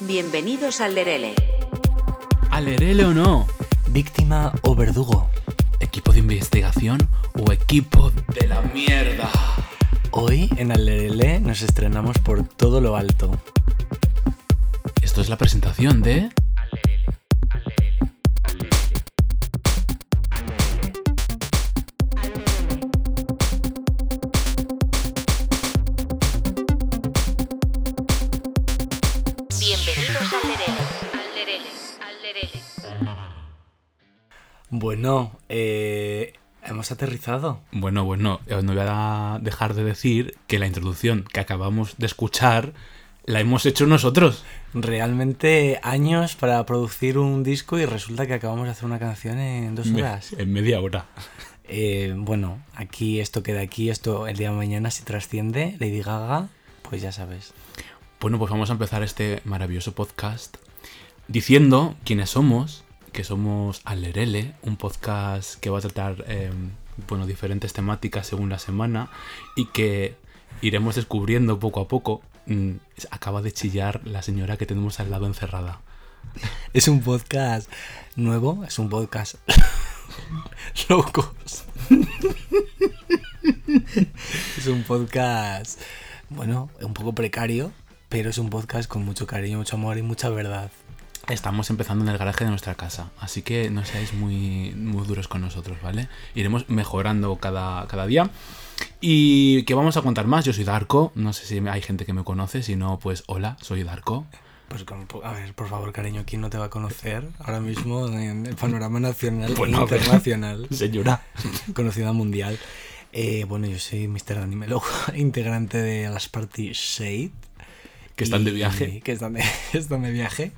Bienvenidos al Lerele. ¿Alerele o no? ¿Víctima o verdugo? ¿Equipo de investigación o equipo de la mierda? Hoy en Alerele nos estrenamos por todo lo alto. Esto es la presentación de... aterrizado. Bueno, bueno, eh, no voy a dejar de decir que la introducción que acabamos de escuchar la hemos hecho nosotros. Realmente años para producir un disco y resulta que acabamos de hacer una canción en dos horas. En media hora. Eh, bueno, aquí esto queda aquí, esto el día de mañana si trasciende, Lady Gaga, pues ya sabes. Bueno, pues vamos a empezar este maravilloso podcast diciendo quiénes somos, que somos Alerele, un podcast que va a tratar eh, bueno, diferentes temáticas según la semana y que iremos descubriendo poco a poco. Mm, acaba de chillar la señora que tenemos al lado encerrada. Es un podcast nuevo, es un podcast locos. es un podcast, bueno, un poco precario, pero es un podcast con mucho cariño, mucho amor y mucha verdad. Estamos empezando en el garaje de nuestra casa, así que no seáis muy, muy duros con nosotros, ¿vale? Iremos mejorando cada, cada día. Y que vamos a contar más, yo soy Darko, no sé si hay gente que me conoce, si no, pues hola, soy Darko. Pues a ver, por favor, cariño, ¿quién no te va a conocer ahora mismo en el panorama nacional Bueno, e internacional? Señora. conocida mundial. Eh, bueno, yo soy Mr. Animelo, integrante de las Party Shade. Que están de Y- viaje. Que están de, están de viaje.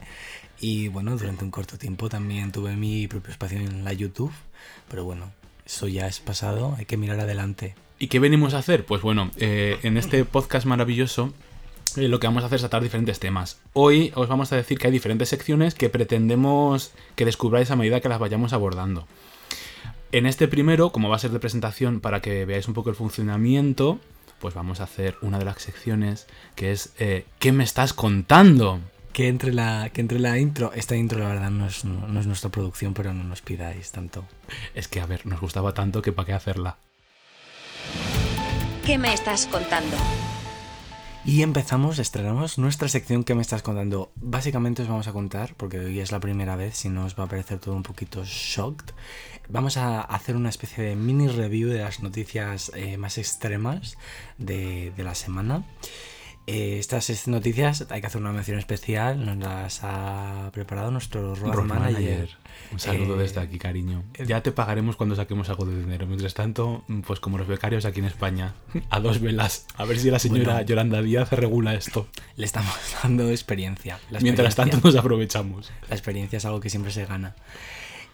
Y bueno, durante un corto tiempo también tuve mi propio espacio en la YouTube. Pero bueno, eso ya es pasado, hay que mirar adelante. ¿Y qué venimos a hacer? Pues bueno, eh, en este podcast maravilloso eh, lo que vamos a hacer es tratar diferentes temas. Hoy os vamos a decir que hay diferentes secciones que pretendemos que descubráis a medida que las vayamos abordando. En este primero, como va a ser de presentación para que veáis un poco el funcionamiento, pues vamos a hacer una de las secciones que es eh, ¿Qué me estás contando? Que entre la, que entre la intro, esta intro la verdad no es, no, no es nuestra producción, pero no nos pidáis tanto. Es que, a ver, nos gustaba tanto que para qué hacerla. ¿Qué me estás contando? Y empezamos, estrenamos nuestra sección que me estás contando. Básicamente os vamos a contar, porque hoy es la primera vez, si no os va a parecer todo un poquito shocked. Vamos a hacer una especie de mini review de las noticias eh, más extremas de, de la semana. Eh, estas noticias hay que hacer una mención especial, nos las ha preparado nuestro road, Road manager. Manager. Un saludo Eh, desde aquí, cariño. Ya te pagaremos cuando saquemos algo de dinero. Mientras tanto, pues como los becarios aquí en España, a dos velas. A ver si la señora Bueno. Yolanda Díaz regula esto. Le estamos dando experiencia. La Mientras experiencia. tanto, nos aprovechamos. La experiencia es algo que siempre se gana.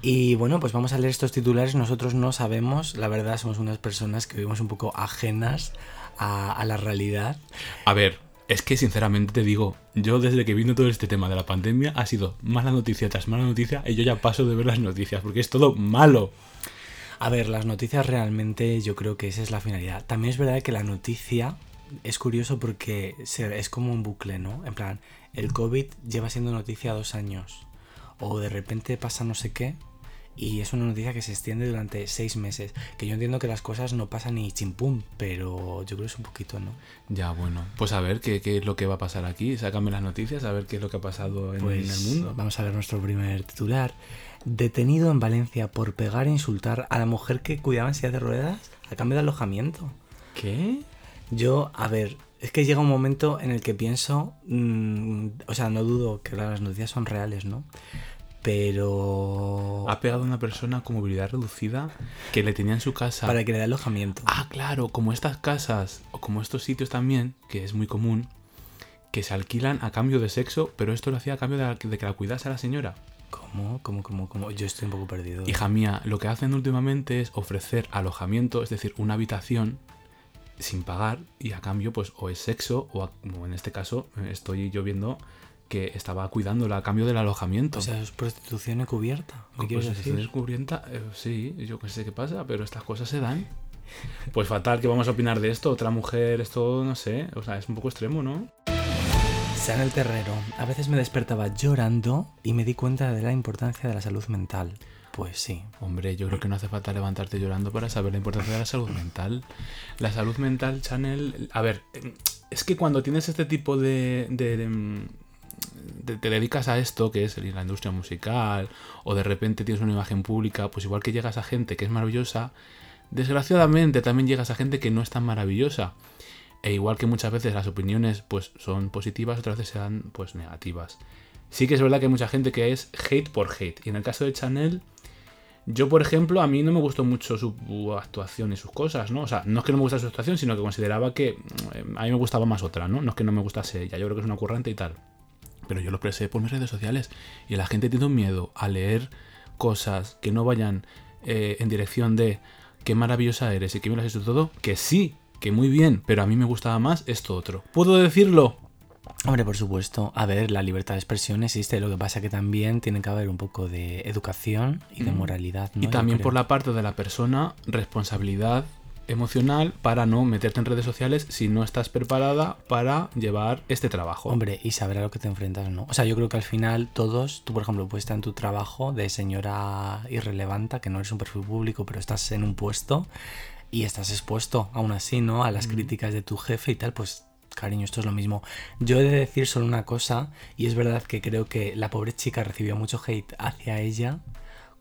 Y bueno, pues vamos a leer estos titulares. Nosotros no sabemos, la verdad, somos unas personas que vivimos un poco ajenas a, a la realidad. A ver, es que sinceramente te digo, yo desde que vino todo este tema de la pandemia ha sido mala noticia tras mala noticia y yo ya paso de ver las noticias porque es todo malo. A ver, las noticias realmente yo creo que esa es la finalidad. También es verdad que la noticia es curioso porque es como un bucle, ¿no? En plan, el COVID lleva siendo noticia dos años. O de repente pasa no sé qué. Y es una noticia que se extiende durante seis meses. Que yo entiendo que las cosas no pasan ni chimpum, pero yo creo que es un poquito, ¿no? Ya, bueno, pues a ver qué, qué es lo que va a pasar aquí. Sácame las noticias, a ver qué es lo que ha pasado en, Pues en el mundo. vamos a ver nuestro primer titular. Detenido en Valencia por pegar e insultar a la mujer que cuidaba en silla de ruedas a cambio de alojamiento. ¿Qué? Yo, a ver, es que llega un momento en el que pienso, mm, o sea, no dudo que las noticias son reales, ¿no? Pero... Ha pegado a una persona con movilidad reducida que le tenía en su casa. Para que le dé alojamiento. Ah, claro, como estas casas o como estos sitios también, que es muy común, que se alquilan a cambio de sexo, pero esto lo hacía a cambio de, la- de que la cuidase a la señora. ¿Cómo? ¿Cómo? ¿Cómo? ¿Cómo? Yo estoy un poco perdido. Hija mía, lo que hacen últimamente es ofrecer alojamiento, es decir, una habitación sin pagar y a cambio pues o es sexo o a- como en este caso eh, estoy yo viendo que estaba cuidándola a cambio del alojamiento. O sea, es prostitución encubierta. ¿Me Pues quieres si decir? tienes cubrienta, eh, sí, yo qué sé qué pasa, pero estas cosas se dan. Pues fatal, ¿qué vamos a opinar de esto? Otra mujer, esto no sé, o sea, es un poco extremo, ¿no? Chanel Terrero. A veces me despertaba llorando y me di cuenta de la importancia de la salud mental. Pues sí. Hombre, yo creo que no hace falta levantarte llorando para saber la importancia de la salud mental. La salud mental, Chanel. A ver, es que cuando tienes este tipo de. de- de- te dedicas a esto, que es la industria musical, o de repente tienes una imagen pública, pues igual que llegas a gente que es maravillosa, desgraciadamente también llegas a gente que no es tan maravillosa. E igual que muchas veces las opiniones pues son positivas, otras veces sean pues negativas. Sí que es verdad que hay mucha gente que es hate por hate. Y en el caso de Chanel, yo, por ejemplo, a mí no me gustó mucho su actuación y sus cosas, ¿no? O sea, no es que no me gustase su actuación, sino que consideraba que mm, a mí me gustaba más otra, ¿no? No es que no me gustase ella, yo creo que es una currante y tal. Pero yo lo expresé por mis redes sociales y la gente tiene un miedo a leer cosas que no vayan eh, en dirección de qué maravillosa eres y qué bien lo has hecho todo, que sí, que muy bien, pero a mí me gustaba más esto otro. ¿Puedo decirlo? Hombre, por supuesto. A ver, la libertad de expresión existe. Lo que pasa que también tiene que haber un poco de educación y de Mm. moralidad. ¿no? Y también por la parte de la persona, responsabilidad emocional para no meterte en redes sociales si no estás preparada para llevar este trabajo. Hombre, y saber a lo que te enfrentas no. O sea, yo creo que al final todos, tú por ejemplo, puedes estar en tu trabajo de señora irrelevante, que no eres un perfil público, pero estás en un puesto y estás expuesto aún así, ¿no? A las críticas de tu jefe y tal, pues cariño, esto es lo mismo. Yo he de decir solo una cosa, y es verdad que creo que la pobre chica recibió mucho hate hacia ella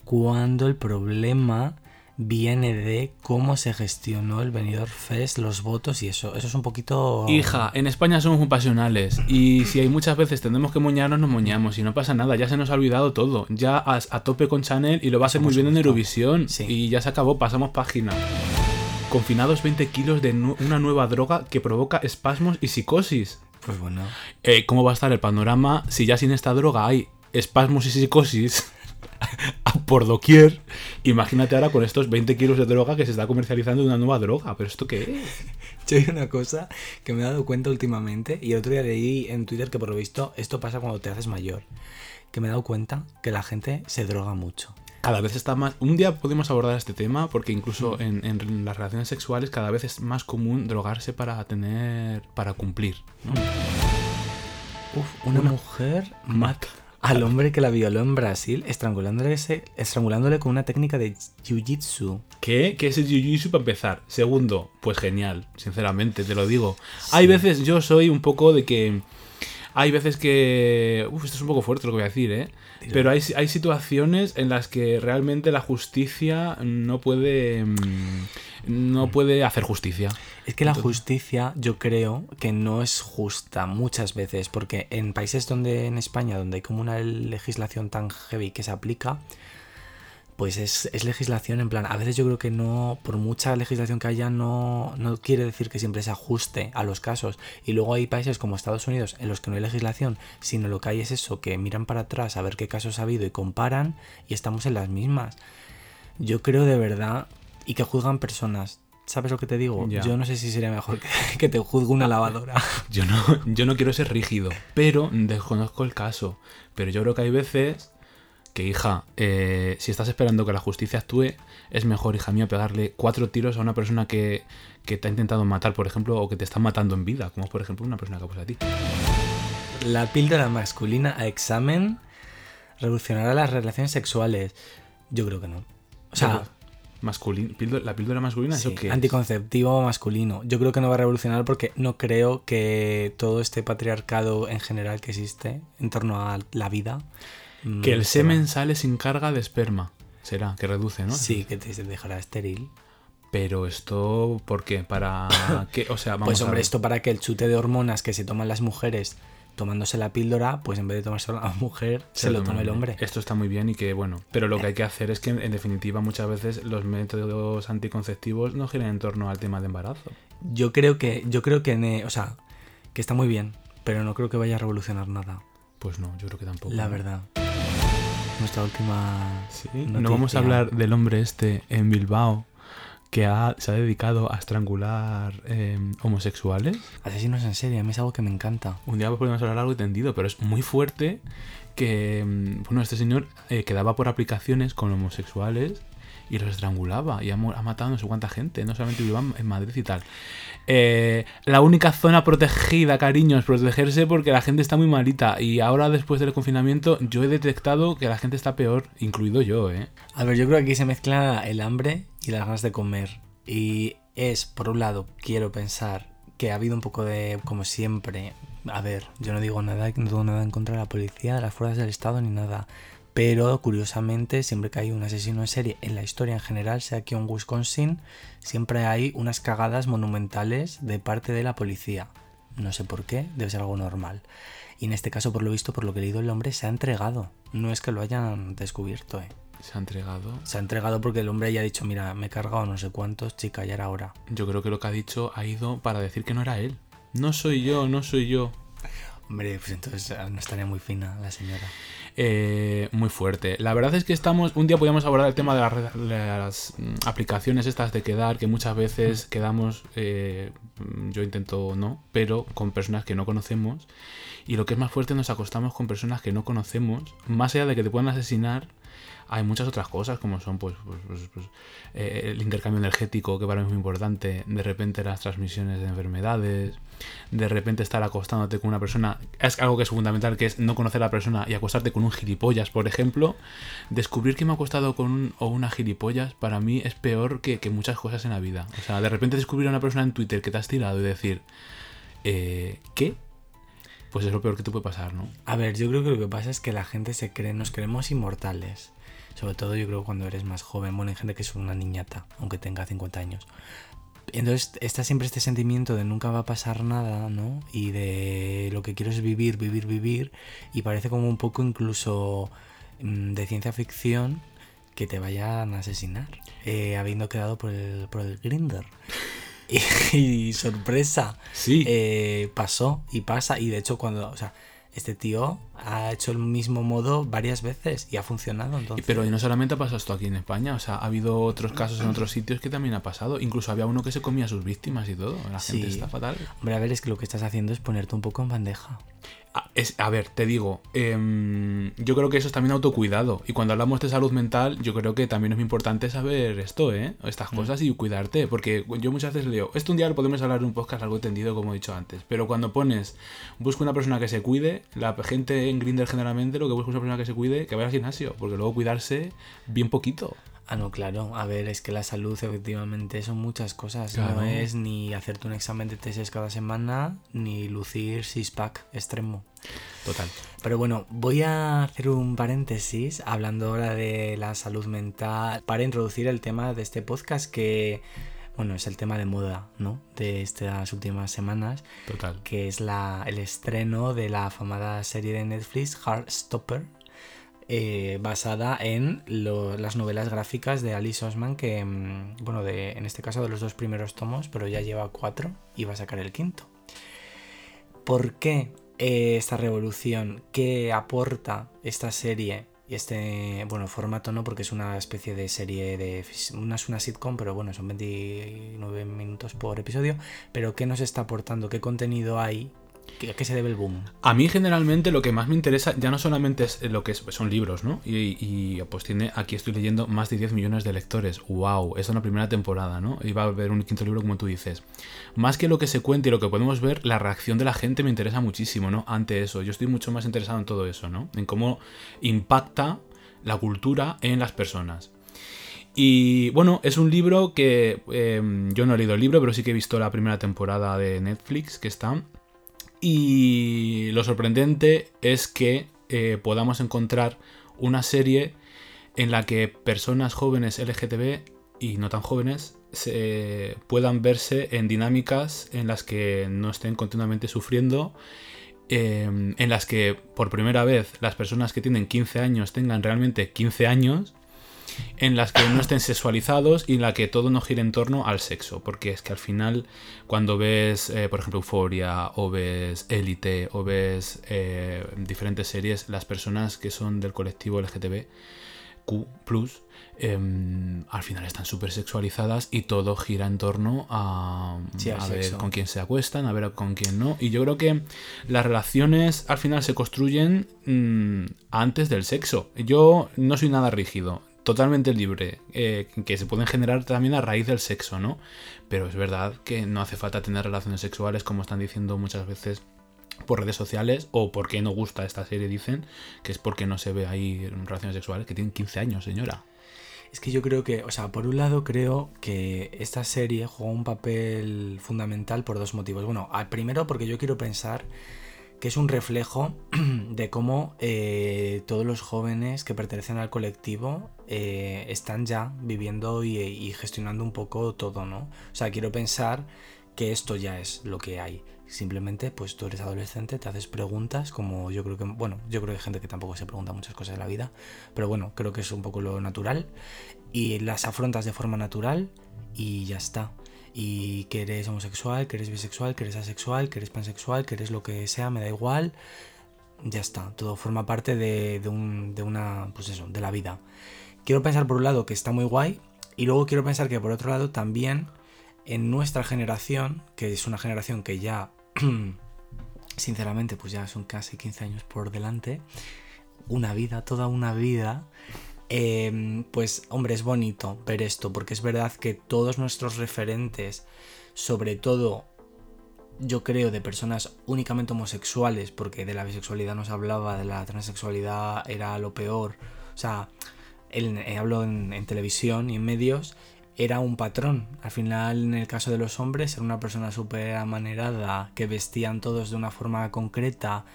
cuando el problema viene de cómo se gestionó el Benidorm Fest, los votos y eso. Eso es un poquito... Hija, en España somos muy pasionales y si hay muchas veces tenemos que moñarnos, nos moñamos y no pasa nada, ya se nos ha olvidado todo. Ya a, a tope con Chanel y lo va a hacer muy bien en. Eurovisión Sí. y ya se acabó, pasamos página. Confinados 20 kilos de nu- una nueva droga que provoca espasmos y psicosis. Pues bueno. Eh, ¿Cómo va a estar el panorama si ya sin esta droga hay espasmos y psicosis por doquier? Imagínate ahora con estos 20 kilos de droga que se está comercializando una nueva droga. ¿Pero esto qué es? Yo hay una cosa que me he dado cuenta últimamente y el otro día leí en Twitter que por lo visto esto pasa cuando te haces mayor. Que me he dado cuenta que la gente se droga mucho. Cada vez está más... Un día podemos abordar este tema porque incluso en, en las relaciones sexuales cada vez es más común drogarse para tener... para cumplir. ¿no? Uf, una, mujer mata al hombre que la violó en Brasil estrangulándole, estrangulándole con una técnica de jiu-jitsu. ¿Qué? ¿Qué es el jiu-jitsu para empezar? Segundo, pues genial, sinceramente, te lo digo. Hay veces, yo soy un poco de que... Hay veces que... Uf, esto es un poco fuerte lo que voy a decir, ¿eh? Dilo. Pero hay, hay situaciones en las que realmente la justicia no puede... mm, No puede hacer justicia. Es que la justicia yo creo que no es justa muchas veces porque en países donde en España donde hay como una legislación tan heavy que se aplica pues es, es legislación en plan a veces yo creo que no por mucha legislación que haya no, no quiere decir que siempre se ajuste a los casos. Y luego hay países como Estados Unidos en los que no hay legislación sino lo que hay es eso que miran para atrás a ver qué casos ha habido y comparan y estamos en las mismas. Yo creo de verdad y que juzgan personas ¿Sabes lo que te digo? Ya. Yo no sé si sería mejor que, que te juzgue una lavadora. Yo no, yo no quiero ser rígido, pero desconozco el caso. Pero yo creo que hay veces que, hija, eh, si estás esperando que la justicia actúe, es mejor, hija mía, pegarle cuatro tiros a una persona que, que te ha intentado matar, por ejemplo, o que te está matando en vida, como por ejemplo una persona que ha puesto a ti. La píldora masculina a examen revolucionará las relaciones sexuales. Yo creo que no. O sea, Masculin- píldora- la píldora masculina, sí, ¿eso qué es? anticonceptivo masculino. Yo creo que no va a revolucionar porque no creo que todo este patriarcado en general que existe en torno a la vida. mm, Que el va- semen sale sin carga de esperma. Será, que reduce, ¿no? Sí, que te dejará estéril. Pero esto, ¿por qué? ¿Para qué? O sea, vamos Pues a hombre, ver. esto para que el chute de hormonas que se toman las mujeres tomándose la píldora, pues en vez de tomarse la mujer, se, lo toma el hombre. Esto está muy bien y que, bueno, pero lo que hay que hacer es que, en definitiva, muchas veces los métodos anticonceptivos no giran en torno al tema de embarazo. Yo creo que, yo creo que, ne- o sea, que está muy bien, pero no creo que vaya a revolucionar nada. Pues no, yo creo que tampoco. La verdad. Nuestra última. Sí, no vamos a hablar del hombre este en Bilbao que ha- se ha dedicado a estrangular eh, homosexuales. Asesinos en serie, a mí es algo que me encanta. Un día podemos hablar largo y tendido, pero es muy fuerte que, mm, bueno, este señor eh, quedaba por aplicaciones con homosexuales y los estrangulaba y ha, ha matado no sé cuánta gente, no solamente vivía en Madrid y tal. Eh, la única zona protegida, cariño, es protegerse porque la gente está muy malita y ahora después del confinamiento yo he detectado que la gente está peor, incluido yo, ¿eh? A ver, yo creo que aquí se mezcla el hambre y las ganas de comer. Y es, por un lado, quiero pensar que ha habido un poco de, como siempre, a ver, yo no digo nada, no tengo nada en contra de la policía, de las fuerzas del Estado ni nada. Pero curiosamente, siempre que hay un asesino en serie en la historia en general, sea aquí en Wisconsin, siempre hay unas cagadas monumentales de parte de la policía. No sé por qué, debe ser algo normal. Y en este caso, por lo visto, por lo que he leído, el hombre se ha entregado. No es que lo hayan descubierto, eh. Se ha entregado. Se ha entregado porque el hombre ya ha dicho, mira, me he cargado no sé cuántos, chica, ya era hora. Yo creo que lo que ha dicho ha ido para decir que no era él. No soy yo, no soy yo. Hombre, pues entonces ah, no estaría muy fina la señora. Eh, muy fuerte. La verdad es que estamos. Un día podíamos abordar el tema de las, mm, aplicaciones estas de quedar, que muchas veces quedamos. eh, yo intento no, pero con personas que no conocemos. Y lo que es más fuerte, nos acostamos con personas que no conocemos. Más allá de que te puedan asesinar, hay muchas otras cosas, como son pues, pues, pues, pues, eh, el intercambio energético, que para mí es muy importante. De repente las transmisiones de enfermedades. De repente estar acostándote con una persona. Es algo que es fundamental, que es no conocer a la persona y acostarte con un gilipollas, por ejemplo. Descubrir que me he acostado con un o una gilipollas, para mí es peor que, que muchas cosas en la vida. O sea, de repente descubrir a una persona en Twitter que te has tirado y decir, eh, ¿qué? Pues es lo peor que te puede pasar, ¿no? A ver, yo creo que lo que pasa es que la gente se cree, nos creemos inmortales. Sobre todo yo creo cuando eres más joven. Bueno, hay gente que es una niñata, aunque tenga 50 años. Entonces está siempre este sentimiento de nunca va a pasar nada, ¿no? Y de lo que quiero es vivir, vivir, vivir. Y parece como un poco incluso mm, de ciencia ficción que te vayan a asesinar. eh, habiendo quedado por el, por el Grinder. Y, y sorpresa. Sí. eh, pasó y pasa. Y de hecho, cuando. O sea, este tío ha hecho el mismo modo varias veces y ha funcionado. Entonces, Pero no solamente ha pasado esto aquí en España, o sea, ha habido otros casos en otros sitios que también ha pasado. Incluso había uno que se comía a sus víctimas y todo. La gente está fatal. hombre, a ver, es que lo que estás haciendo es ponerte un poco en bandeja. A, es- a ver, te digo, em, yo creo que eso es también autocuidado. Y cuando hablamos de salud mental, yo creo que también es muy importante saber esto, ¿eh? Estas cosas y cuidarte. Porque yo muchas veces leo, esto un día lo podemos hablar en un podcast algo tendido, como he dicho antes. Pero cuando pones, busca una persona que se cuide, la gente en Grindr generalmente lo que busca es una persona que se cuide, que vaya al gimnasio. Porque luego cuidarse bien poquito. Ah, no, claro. A ver, es que la salud efectivamente son muchas cosas. No es ni hacerte un examen de tesis cada semana, ni lucir six-pack extremo. Total. Pero bueno, voy a hacer un paréntesis hablando ahora de la salud mental para introducir el tema de este podcast que, bueno, es el tema de moda, ¿no? De estas últimas semanas, Total. que es la, el estreno de la famada serie de Netflix Heartstopper, eh, basada en las novelas gráficas de Alice Osman, que, mm, bueno, de, en este caso de los dos primeros tomos, pero ya lleva cuatro y va a sacar el quinto. ¿Por qué eh, esta revolución? ¿Qué aporta esta serie? Y este, bueno, formato no, porque es una especie de serie de... No es una sitcom, pero bueno, son 29 minutos por episodio. Pero ¿qué nos está aportando? ¿Qué contenido hay? ¿Qué- ¿A qué se debe el boom? A mí generalmente lo que más me interesa ya no solamente es lo que es- son libros, ¿no? Y, pues tiene, aquí estoy leyendo más de 10 millones de lectores. ¡Wow! Esa es la primera temporada, ¿no? Y va a haber un quinto libro como tú dices. Más que lo que se cuente y lo que podemos ver, la reacción de la gente me interesa muchísimo, ¿no? Ante eso. Yo estoy mucho más interesado en todo eso, ¿no? En cómo impacta la cultura en las personas. Y bueno, es un libro que eh, yo no he leído el libro, pero sí que he visto la primera temporada de Netflix que está. Y lo sorprendente es que eh, podamos encontrar una serie en la que personas jóvenes LGTB y no tan jóvenes se puedan verse en dinámicas en las que no estén continuamente sufriendo, eh, en las que por primera vez las personas que tienen 15 años tengan realmente 15 años, en las que no estén sexualizados y en la que todo no gire en torno al sexo, porque es que al final cuando ves, eh, por ejemplo, Euphoria o ves Élite o ves eh, diferentes series, las personas que son del colectivo LGTB Q+, em, al final están súper sexualizadas y todo gira en torno a, Sí, a ver sexo. con quién se acuestan, a ver con quién no. Y yo creo que las relaciones al final se construyen mm, antes del sexo. Yo no soy nada rígido. Totalmente libre, eh, que se pueden generar también a raíz del sexo, ¿no? Pero es verdad que no hace falta tener relaciones sexuales, como están diciendo muchas veces por redes sociales, o porque no gusta esta serie, dicen, que es porque no se ve ahí relaciones sexuales, que tienen 15 años, señora. Es que yo creo que, o sea, por un lado creo que esta serie juega un papel fundamental por dos motivos. Bueno, primero porque yo quiero pensar que es un reflejo de cómo eh, todos los jóvenes que pertenecen al colectivo eh, están ya viviendo y, y gestionando un poco todo, ¿no? O sea, quiero pensar que esto ya es lo que hay. Simplemente, pues tú eres adolescente, te haces preguntas, como yo creo que, bueno, yo creo que hay gente que tampoco se pregunta muchas cosas de la vida, pero bueno, creo que es un poco lo natural y las afrontas de forma natural y ya está. Y que eres homosexual, que eres bisexual, que eres asexual, que eres pansexual, que eres lo que sea, me da igual. Ya está, todo forma parte de, un, de una, pues eso, de la vida. Quiero pensar por un lado que está muy guay y luego quiero pensar que por otro lado también en nuestra generación, que es una generación que ya sinceramente, pues ya son casi 15 años por delante, una vida, toda una vida, eh, pues hombre, es bonito ver esto, porque es verdad que todos nuestros referentes, sobre todo, yo creo, de personas únicamente homosexuales, porque de la bisexualidad no se hablaba, de la transexualidad era lo peor, o sea, eh, hablo en, en televisión y en medios, era un patrón. Al final, en el caso de los hombres, era una persona súper amanerada, que vestían todos de una forma concreta,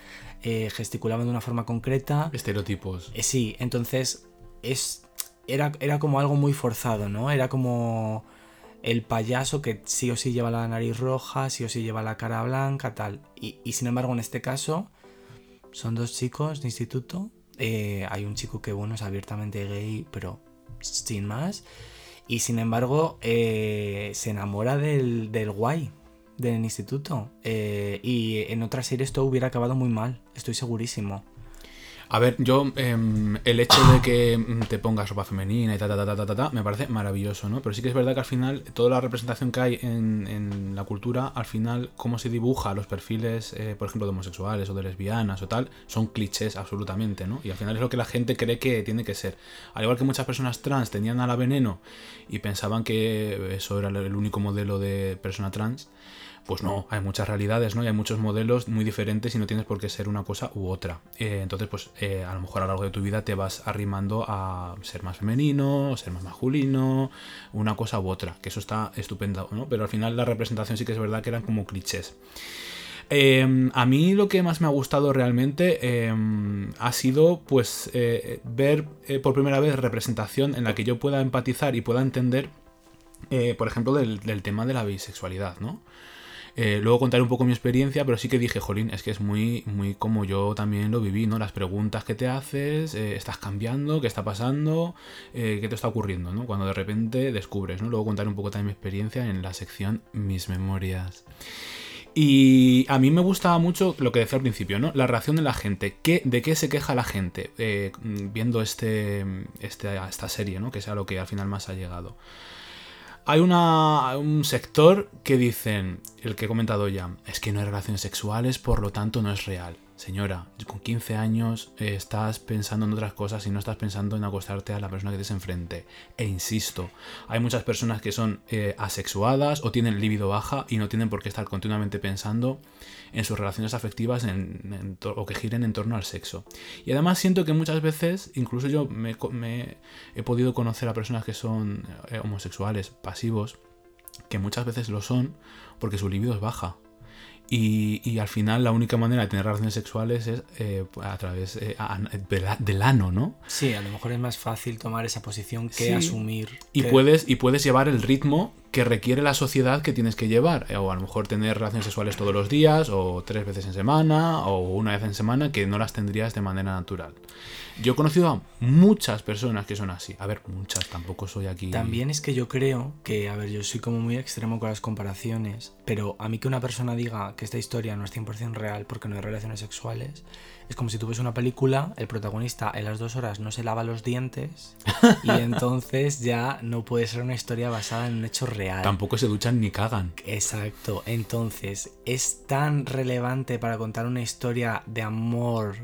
eh, gesticulaban de una forma concreta. Estereotipos. Eh, sí, entonces es, era, era como algo muy forzado, ¿no? Era como el payaso que sí o sí lleva la nariz roja, sí o sí lleva la cara blanca, tal. Y, sin embargo, en este caso, son dos chicos de instituto. Eh, hay un chico que, bueno, es abiertamente gay, pero sin más. Y sin embargo, eh, se enamora del, del guay del instituto. Eh, y en otra serie esto hubiera acabado muy mal, estoy segurísimo. A ver, yo, em, el hecho de que mm, te pongas ropa femenina y ta, ta, ta, ta, ta, ta, me parece maravilloso, ¿no? Pero sí que es verdad que al final, toda la representación que hay en, en la cultura, al final, cómo se dibuja los perfiles, eh, por ejemplo, de homosexuales o de lesbianas o tal, son clichés absolutamente, ¿no? Y al final es lo que la gente cree que tiene que ser. Al igual que muchas personas trans tenían a la veneno y pensaban que eso era el único modelo de persona trans, pues no, hay muchas realidades, ¿no? Y hay muchos modelos muy diferentes y no tienes por qué ser una cosa u otra. Eh, entonces, pues eh, a lo mejor a lo largo de tu vida te vas arrimando a ser más femenino, ser más masculino, una cosa u otra, que eso está estupendo, ¿no? Pero al final la representación sí que es verdad que eran como clichés. Eh, a mí lo que más me ha gustado realmente eh, ha sido pues eh, ver por primera vez representación en la que yo pueda empatizar y pueda entender, por ejemplo, del tema de la bisexualidad, ¿no? Eh, luego contaré un poco mi experiencia, pero sí que dije, jolín, es que es muy, muy como yo también lo viví, ¿no? Las preguntas que te haces, eh, estás cambiando, qué está pasando, eh, qué te está ocurriendo, ¿no? Cuando de repente descubres, ¿no? Luego contaré un poco también mi experiencia en la sección Mis Memorias. Y a mí me gustaba mucho lo que decía al principio, ¿no? La reacción de la gente. ¿Qué, ¿De qué se queja la gente viendo este, este, esta serie, ¿no? Que es a lo que al final más ha llegado. Hay una, un sector que dicen, el que he comentado ya, es que no hay relaciones sexuales, por lo tanto no es real. Señora, con 15 años eh, estás pensando en otras cosas y no estás pensando en acostarte a la persona que tienes enfrente. E insisto, hay muchas personas que son eh, asexuadas o tienen libido baja y no tienen por qué estar continuamente pensando en sus relaciones afectivas o que giren en torno al sexo. Y además siento que muchas veces, incluso yo me he podido conocer a personas que son eh, homosexuales, pasivos, que muchas veces lo son porque su libido es baja. Y, y al final la única manera de tener relaciones sexuales es eh, a través eh, a- del del ano, ¿no? Sí, a lo mejor es más fácil tomar esa posición que Sí. asumir. Y que- puedes, y puedes llevar el ritmo que requiere la sociedad que tienes que llevar. eh, O a lo mejor tener relaciones sexuales todos los días, o tres veces en semana, o una vez en semana, que no las tendrías de manera natural. Yo he conocido a muchas personas que son así. A ver, muchas, tampoco soy aquí. También es que yo creo que, a ver, yo soy como muy extremo con las comparaciones, pero a mí que una persona diga que esta historia no es 100% real porque no hay relaciones sexuales, es como si tuviese una película, el protagonista en las dos horas no se lava los dientes y entonces ya no puede ser una historia basada en un hecho real. Tampoco se duchan ni cagan. Exacto, entonces es tan relevante para contar una historia de amor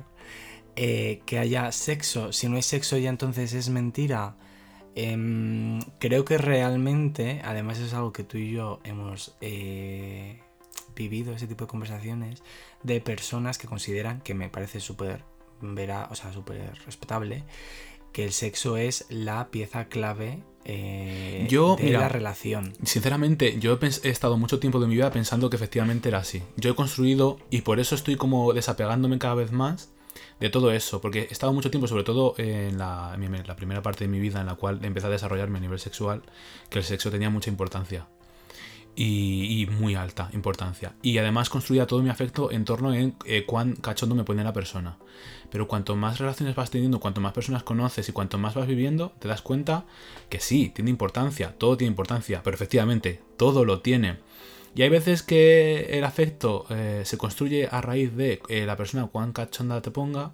eh, que haya sexo. Si no hay sexo ya entonces es mentira. Em, creo que realmente, además es algo que tú y yo hemos eh, vivido, ese tipo de conversaciones, de personas que consideran, que me parece súper vera, o sea, súper respetable, que el sexo es la pieza clave eh, Yo, de mira, la relación. Sinceramente, yo he, he estado mucho tiempo de mi vida pensando que efectivamente era así. Yo he construido y por eso estoy como desapegándome cada vez más de todo eso, porque he estado mucho tiempo, sobre todo en la, en mi- la primera parte de mi vida en la cual empecé a desarrollarme a nivel sexual, que el sexo tenía mucha importancia. Y, muy alta importancia. Y además construía todo mi afecto en torno en eh, cuán cachondo me pone la persona. Pero cuanto más relaciones vas teniendo, cuanto más personas conoces y cuanto más vas viviendo, te das cuenta que sí, tiene importancia, todo tiene importancia, pero efectivamente, todo lo tiene. Y hay veces que el afecto eh, se construye a raíz de eh, la persona cuán cachonda te ponga.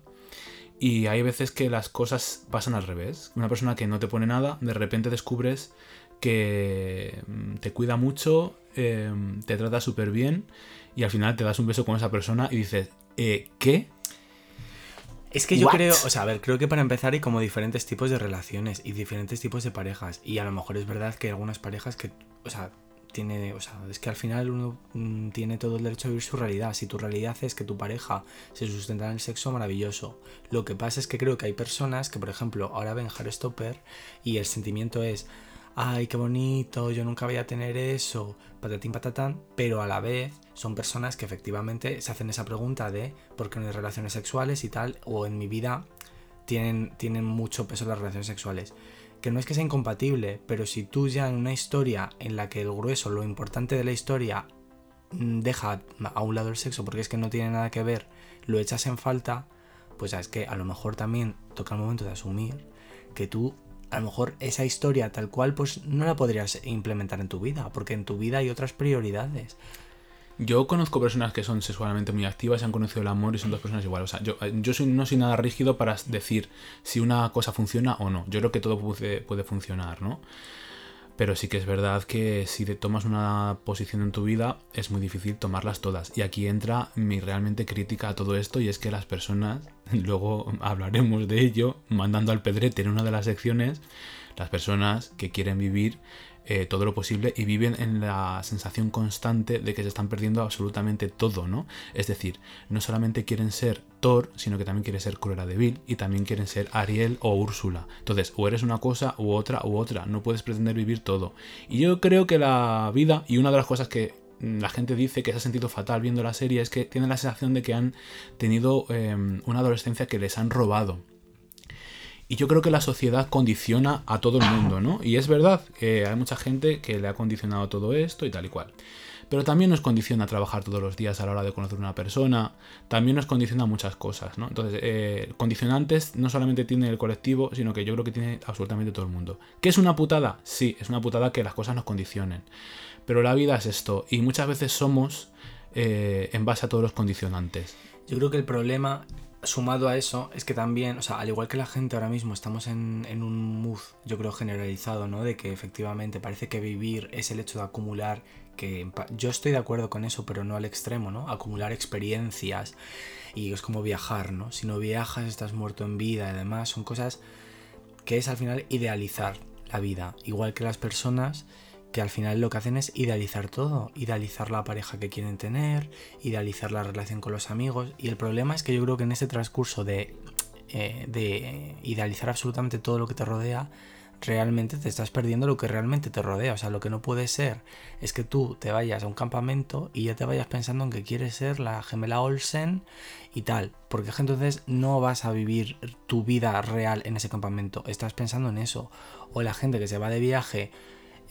Y hay veces que las cosas pasan al revés. Una persona que no te pone nada, de repente descubres que mm, te cuida mucho, eh, te trata súper bien y al final te das un beso con esa persona y dices, eh, ¿qué? Es que yo What? creo, o sea, a ver, creo que para empezar hay como diferentes tipos de relaciones y diferentes tipos de parejas. Y a lo mejor es verdad que hay algunas parejas que, o sea, tiene, o sea, es que al final uno mm, tiene todo el derecho a vivir su realidad. Si tu realidad es que tu pareja se sustenta en el sexo, maravilloso. Lo que pasa es que creo que hay personas que, por ejemplo, ahora ven Stopper y el sentimiento es, ay, qué bonito, yo nunca voy a tener eso, patatín patatán, pero a la vez son personas que efectivamente se hacen esa pregunta de por qué no hay relaciones sexuales y tal, o en mi vida tienen, tienen mucho peso las relaciones sexuales. Que no es que sea incompatible, pero si tú ya en una historia en la que el grueso, lo importante de la historia, mm, deja a un lado el sexo porque es que no tiene nada que ver, lo echas en falta, pues es que a lo mejor también toca el momento de asumir que tú a lo mejor esa historia tal cual pues no la podrías implementar en tu vida, porque en tu vida hay otras prioridades. Yo conozco personas que son sexualmente muy activas han conocido el amor y son dos personas iguales. O sea, yo, yo soy- no soy nada rígido para decir si una cosa funciona o no. Yo creo que todo puede, puede funcionar, ¿no? Pero sí que es verdad que si te tomas una posición en tu vida es muy difícil tomarlas todas. Y aquí entra mi realmente crítica a todo esto y es que las personas, luego hablaremos de ello, mandando al pedrete en una de las secciones, las personas que quieren vivir eh, todo lo posible y viven en la sensación constante de que se están perdiendo absolutamente todo, ¿no? Es decir, no solamente quieren ser Thor, sino que también quieren ser Cruella de Vil y también quieren ser Ariel o Úrsula. Entonces, o eres una cosa u otra u otra, no puedes pretender vivir todo. Y yo creo que la vida, y una de las cosas que mm, la gente dice que se ha sentido fatal viendo la serie es que tienen la sensación de que han tenido eh, una adolescencia que les han robado. Y yo creo que la sociedad condiciona a todo el mundo, ¿no? Y es verdad que hay mucha gente que le ha condicionado todo esto y tal y cual. Pero también nos condiciona a trabajar todos los días a la hora de conocer una persona. También nos condiciona muchas cosas, ¿no? Entonces, eh, condicionantes no solamente tiene el colectivo, sino que yo creo que tiene absolutamente todo el mundo. ¿Qué es una putada? Sí, es una putada que las cosas nos condicionen. Pero la vida es esto. Y muchas veces somos eh, en base a todos los condicionantes. Yo creo que el problema, sumado a eso, es que también, o sea, al igual que la gente ahora mismo estamos en, un mood, yo creo, generalizado, ¿no? De que efectivamente parece que vivir es el hecho de acumular, que yo estoy de acuerdo con eso, pero no al extremo, ¿no? Acumular experiencias y es como viajar, ¿no? Si no viajas estás muerto en vida y demás, son cosas que es al final idealizar la vida, igual que las personas que al final lo que hacen es idealizar todo, idealizar la pareja que quieren tener, idealizar la relación con los amigos. Y el problema es que yo creo que en ese transcurso de, eh, de idealizar absolutamente todo lo que te rodea, realmente te estás perdiendo lo que realmente te rodea. O sea, lo que no puede ser es que tú te vayas a un campamento y ya te vayas pensando en que quieres ser la gemela Olsen y tal. Porque es que entonces no vas a vivir tu vida real en ese campamento. Estás pensando en eso. O la gente que se va de viaje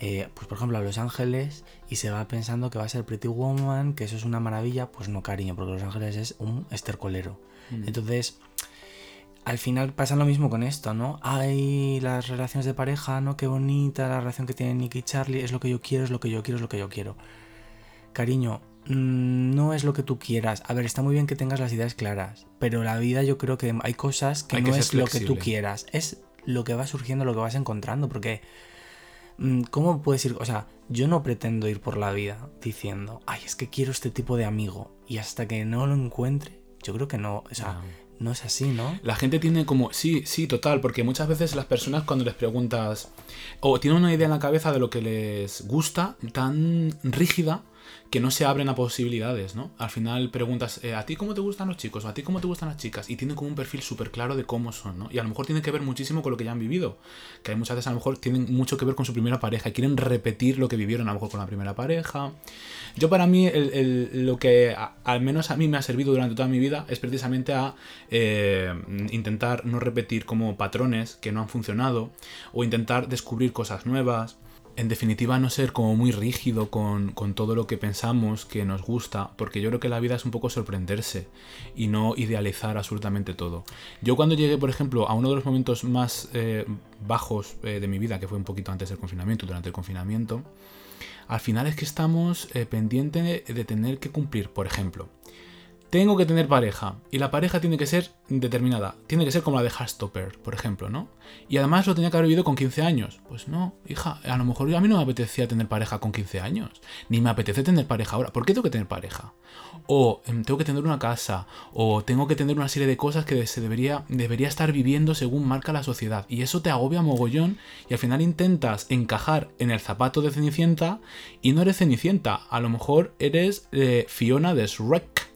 eh, pues por ejemplo a Los Ángeles y se va pensando que va a ser Pretty Woman, que eso es una maravilla, pues no cariño, porque Los Ángeles es un estercolero. Entonces, al final pasa lo mismo con esto, ¿no? Hay las relaciones de pareja, ¿no? Qué bonita la relación que tienen Nick y Charlie, es lo que yo quiero, es lo que yo quiero, es lo que yo quiero. Cariño, mm, no es lo que tú quieras. A ver, está muy bien que tengas las ideas claras, pero la vida yo creo que hay cosas que Hay no que es lo que tú quieras, es lo que va surgiendo, lo que vas encontrando, porque mm, ¿cómo puedes ir? O sea, yo no pretendo ir por la vida diciendo, ay, es que quiero este tipo de amigo, y hasta que no lo encuentre, yo creo que no, o sea, no es así, ¿no? La gente tiene como, sí, sí, total, porque muchas veces las personas cuando les preguntas o tienen una idea en la cabeza de lo que les gusta tan rígida que no se abren a posibilidades, ¿no? Al final preguntas, eh, ¿a ti cómo te gustan los chicos? ¿O a ti cómo te gustan las chicas? Y tienen como un perfil súper claro de cómo son, ¿no? Y a lo mejor tiene que ver muchísimo con lo que ya han vivido. Que hay muchas veces a lo mejor tienen mucho que ver con su primera pareja y quieren repetir lo que vivieron a lo mejor con la primera pareja. Yo para mí, lo que al menos a mí me ha servido durante toda mi vida es precisamente a eh, intentar no repetir como patrones que no han funcionado o intentar descubrir cosas nuevas en definitiva no ser como muy rígido con, todo lo que pensamos que nos gusta, porque yo creo que la vida es un poco sorprenderse y no idealizar absolutamente todo. Yo cuando llegué, por ejemplo, a uno de los momentos más eh, bajos eh, de mi vida, que fue un poquito antes del confinamiento, durante el confinamiento, al final es que estamos eh, pendientes de tener que cumplir, por ejemplo, tengo que tener pareja. Y la pareja tiene que ser determinada. Tiene que ser como la de Hastopper, por ejemplo, ¿no? Y además lo tenía que haber vivido con 15 años. Pues no, hija, a lo mejor a mí no me apetecía tener pareja con 15 años. Ni me apetece tener pareja ahora. ¿Por qué tengo que tener pareja? O em, tengo que tener una casa. O tengo que tener una serie de cosas que se debería, debería estar viviendo según marca la sociedad. Y eso te agobia mogollón. Y al final intentas encajar en el zapato de Cenicienta. Y no eres Cenicienta. A lo mejor eres eh, Fiona de Shrek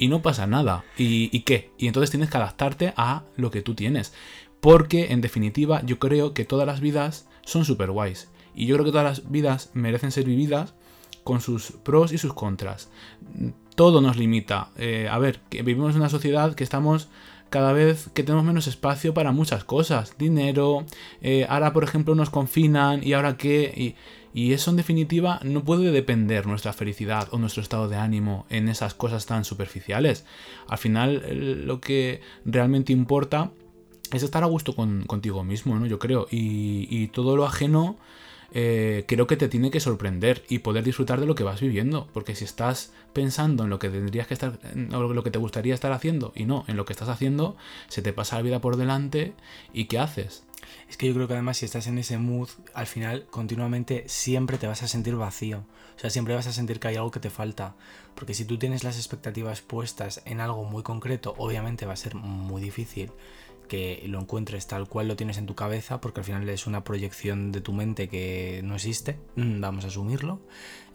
y no pasa nada. ¿Y, qué? Y entonces tienes que adaptarte a lo que tú tienes. Porque, en definitiva, yo creo que todas las vidas son super guays. Y yo creo que todas las vidas merecen ser vividas con sus pros y sus contras. Todo nos limita. Eh, a ver, que vivimos en una sociedad que estamos cada vez que tenemos menos espacio para muchas cosas. Dinero, eh, ahora por ejemplo nos confinan y ahora qué. Y, y eso en definitiva no puede depender nuestra felicidad o nuestro estado de ánimo en esas cosas tan superficiales. Al final lo que realmente importa es estar a gusto contigo mismo, ¿no? Yo creo. Y, todo lo ajeno eh, creo que te tiene que sorprender y poder disfrutar de lo que vas viviendo. Porque si estás pensando en lo que tendrías que estar, o lo que te gustaría estar haciendo y no en lo que estás haciendo, se te pasa la vida por delante y ¿qué haces? Es que yo creo que además si estás en ese mood, al final continuamente siempre te vas a sentir vacío. O sea, siempre vas a sentir que hay algo que te falta. Porque si tú tienes las expectativas puestas en algo muy concreto, obviamente va a ser muy difícil que lo encuentres tal cual lo tienes en tu cabeza, porque al final es una proyección de tu mente que no existe, mm, vamos a asumirlo.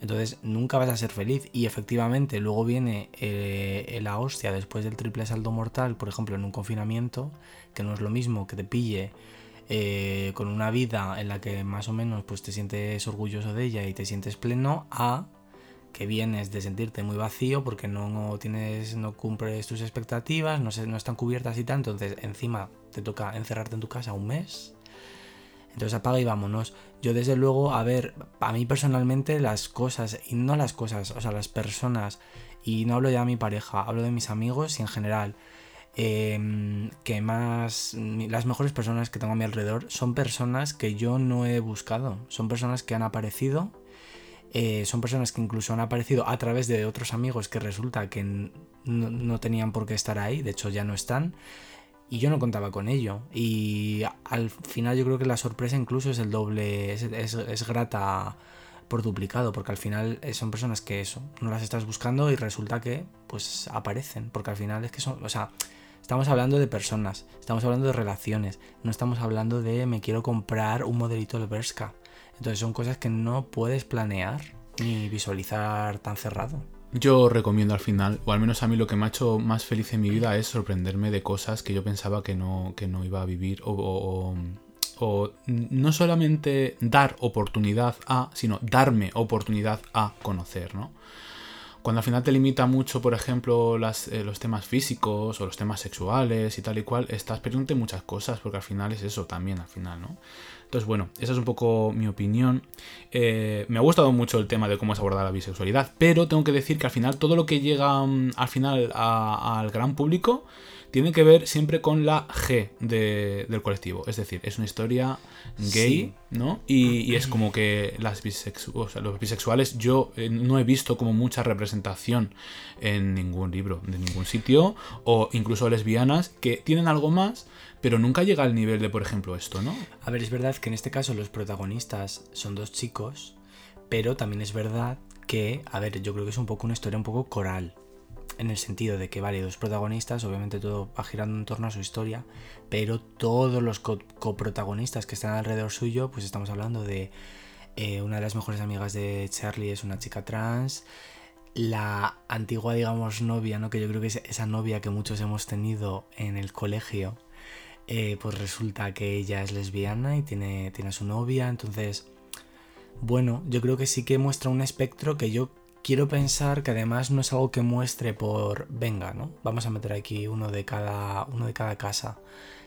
Entonces nunca vas a ser feliz y efectivamente luego viene eh, la hostia después del triple salto mortal, por ejemplo en un confinamiento, que no es lo mismo que te pille eh, con una vida en la que más o menos pues te sientes orgulloso de ella y te sientes pleno a que vienes de sentirte muy vacío porque no, tienes no cumples tus expectativas no, no están cubiertas y tal entonces encima te toca encerrarte en tu casa un mes. Entonces apaga y vámonos. Yo desde luego a ver a mí personalmente las cosas y no las cosas o sea las personas y no hablo ya de mi pareja hablo de mis amigos y en general Em, que más las mejores personas que tengo a mi alrededor son personas que yo no he buscado, son personas que han aparecido, eh, son personas que incluso han aparecido a través de otros amigos que resulta que no, tenían por qué estar ahí, de hecho ya no están, y yo no contaba con ello. Y al final yo creo que la sorpresa incluso es el doble, es, es grata por duplicado, porque al final eh, son personas que eso, no las estás buscando y resulta que pues aparecen, porque al final es que son, o sea, Estamos hablando de personas, estamos hablando de relaciones, no estamos hablando de me quiero comprar un modelito de Berska. Entonces son cosas que no puedes planear ni visualizar tan cerrado. Yo recomiendo al final, o al menos a mí lo que me ha hecho más feliz en mi vida es sorprenderme de cosas que yo pensaba que no, que no iba a vivir o, o no solamente dar oportunidad a, sino darme oportunidad a conocer, ¿no? Cuando al final te limita mucho, por ejemplo, eh, los temas físicos o los temas sexuales y tal y cual, estás perdiendo muchas cosas, porque al final es eso también, al final, ¿no? Entonces, bueno, esa es un poco mi opinión. Eh, me ha gustado mucho el tema de cómo es abordar la bisexualidad, pero tengo que decir que al final todo lo que llega mm, al final al gran público tiene que ver siempre con la G del colectivo. Es decir, es una historia gay, ¿no? Y, es como que las los bisexuales yo eh, no he visto como mucha representación en ningún libro, de ningún sitio, o incluso lesbianas que tienen algo más, pero nunca llega al nivel de, por ejemplo, esto, ¿no? A ver, es verdad que en este caso los protagonistas son dos chicos, pero también es verdad que, a ver, yo creo que es un poco una historia un poco coral en el sentido de que, vale, dos protagonistas, obviamente todo va girando en torno a su historia, pero todos los co- coprotagonistas que están alrededor suyo, pues estamos hablando de eh, una de las mejores amigas de Charlie es una chica trans, la antigua, digamos, novia, ¿no? Que yo creo que es esa novia que muchos hemos tenido en el colegio, eh, pues resulta que ella es lesbiana y tiene, tiene su novia, entonces, bueno, yo creo que sí que muestra un espectro que yo quiero pensar que además no es algo que muestre por, venga, ¿no? Vamos a meter aquí uno de cada, uno de cada casa,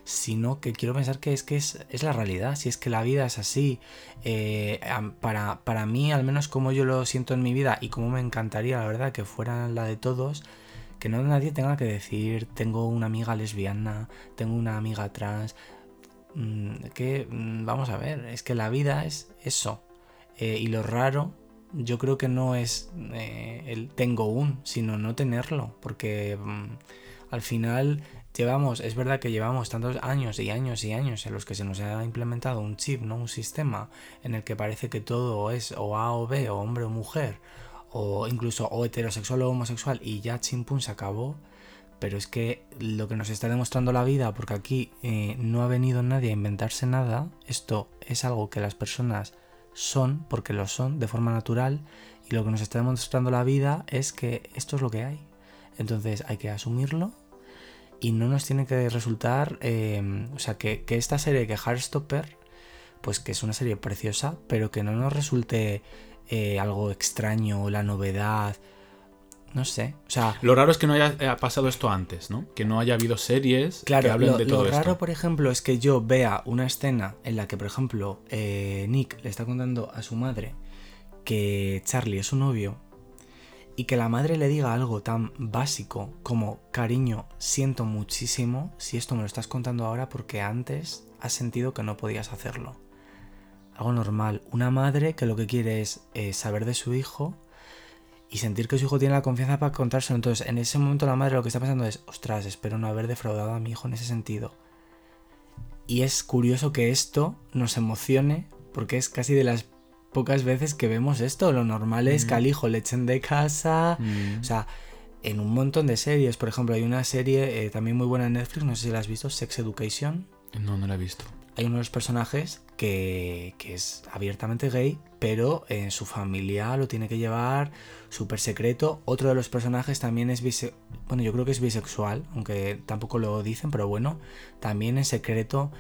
sino que quiero pensar que es que es, es la realidad, si es que la vida es así, eh, para, para mí, al menos como yo lo siento en mi vida y como me encantaría, la verdad, que fuera la de todos, que no nadie tenga que decir, tengo una amiga lesbiana, tengo una amiga trans, mm, que mm, vamos a ver, es que la vida es eso. Eh, y lo raro, yo creo que no es eh, el tengo un, sino no tenerlo, porque mm, al final llevamos, es verdad que llevamos tantos años y años y años en los que se nos ha implementado un chip, ¿no? Un sistema en el que parece que todo es o A o B, o hombre o mujer, o incluso o heterosexual o homosexual, y ya chimpún se acabó. Pero es que lo que nos está demostrando la vida, porque aquí eh, no ha venido nadie a inventarse nada, esto es algo que las personas son, porque lo son, de forma natural, y lo que nos está demostrando la vida es que esto es lo que hay. Entonces hay que asumirlo y no nos tiene que resultar, eh, o sea, que, que esta serie que Heartstopper, pues que es una serie preciosa, pero que no nos resulte eh, algo extraño, la novedad, no sé, o sea, Lo raro es que no haya eh, pasado esto antes, ¿no? Que no haya habido series que Claro, hablen lo, de lo todo raro, esto. por ejemplo, es que yo vea una escena en la que, por ejemplo, eh, Nick le está contando a su madre que Charlie es su novio y que la madre le diga algo tan básico como, cariño, siento muchísimo si esto me lo estás contando ahora porque antes has sentido que no podías hacerlo. Algo normal. Una madre que lo que quiere es eh, saber de su hijo y sentir que su hijo tiene la confianza para contárselo. Entonces, en ese momento la madre lo que está pensando es, ostras, espero no haber defraudado a mi hijo en ese sentido. Y es curioso que esto nos emocione, porque es casi de las pocas veces que vemos esto. Lo normal es que al hijo le echen de casa. Mm. O sea, en un montón de series, por ejemplo, hay una serie eh, también muy buena en Netflix, no sé si la has visto, Sex Education. No, no la he visto. Hay uno de los personajes que, es abiertamente gay, pero en su familia lo tiene que llevar súper secreto. Otro de los personajes también es bisexual. Bueno, yo creo que es bisexual, aunque tampoco lo dicen, pero bueno, también en secreto.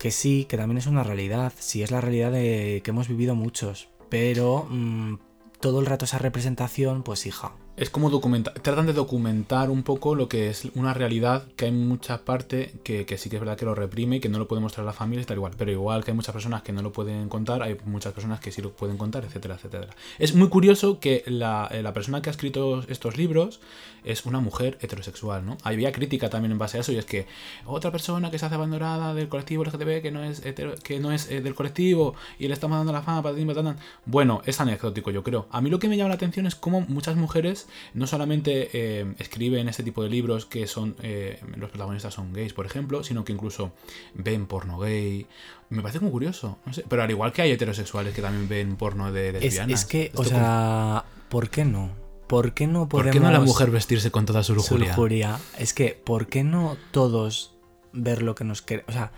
Que sí, que también es una realidad. Sí, es la realidad que hemos vivido muchos. Pero mm, todo el rato esa representación, pues hija. Es como documentar, tratan de documentar un poco lo que es una realidad que hay mucha parte que, sí que es verdad que lo reprime y que no lo puede mostrar a la familia y tal igual. Pero igual que hay muchas personas que no lo pueden contar, hay muchas personas que sí lo pueden contar, etcétera, etcétera. Es muy curioso que la, eh, la persona que ha escrito estos libros es una mujer heterosexual, ¿no? Había crítica también en base a eso y es que otra persona que se hace abandonada del colectivo LGTB que no es, hetero- que no es eh, del colectivo y le estamos dando la fama para Bueno, es anecdótico, yo creo. A mí lo que me llama la atención es cómo muchas mujeres no solamente eh, escriben este tipo de libros que son eh, los protagonistas son gays, por ejemplo, sino que incluso ven porno gay. Me parece muy curioso, no sé. Pero al igual que hay heterosexuales que también ven porno de Es, lesbianas. es que, o sea, ¿por qué no? ¿Por qué no ¿Por podemos... qué no la mujer vestirse con toda su su lujuria? lujuria? Es que, ¿por qué no todos ver lo que nos queremos? O sea,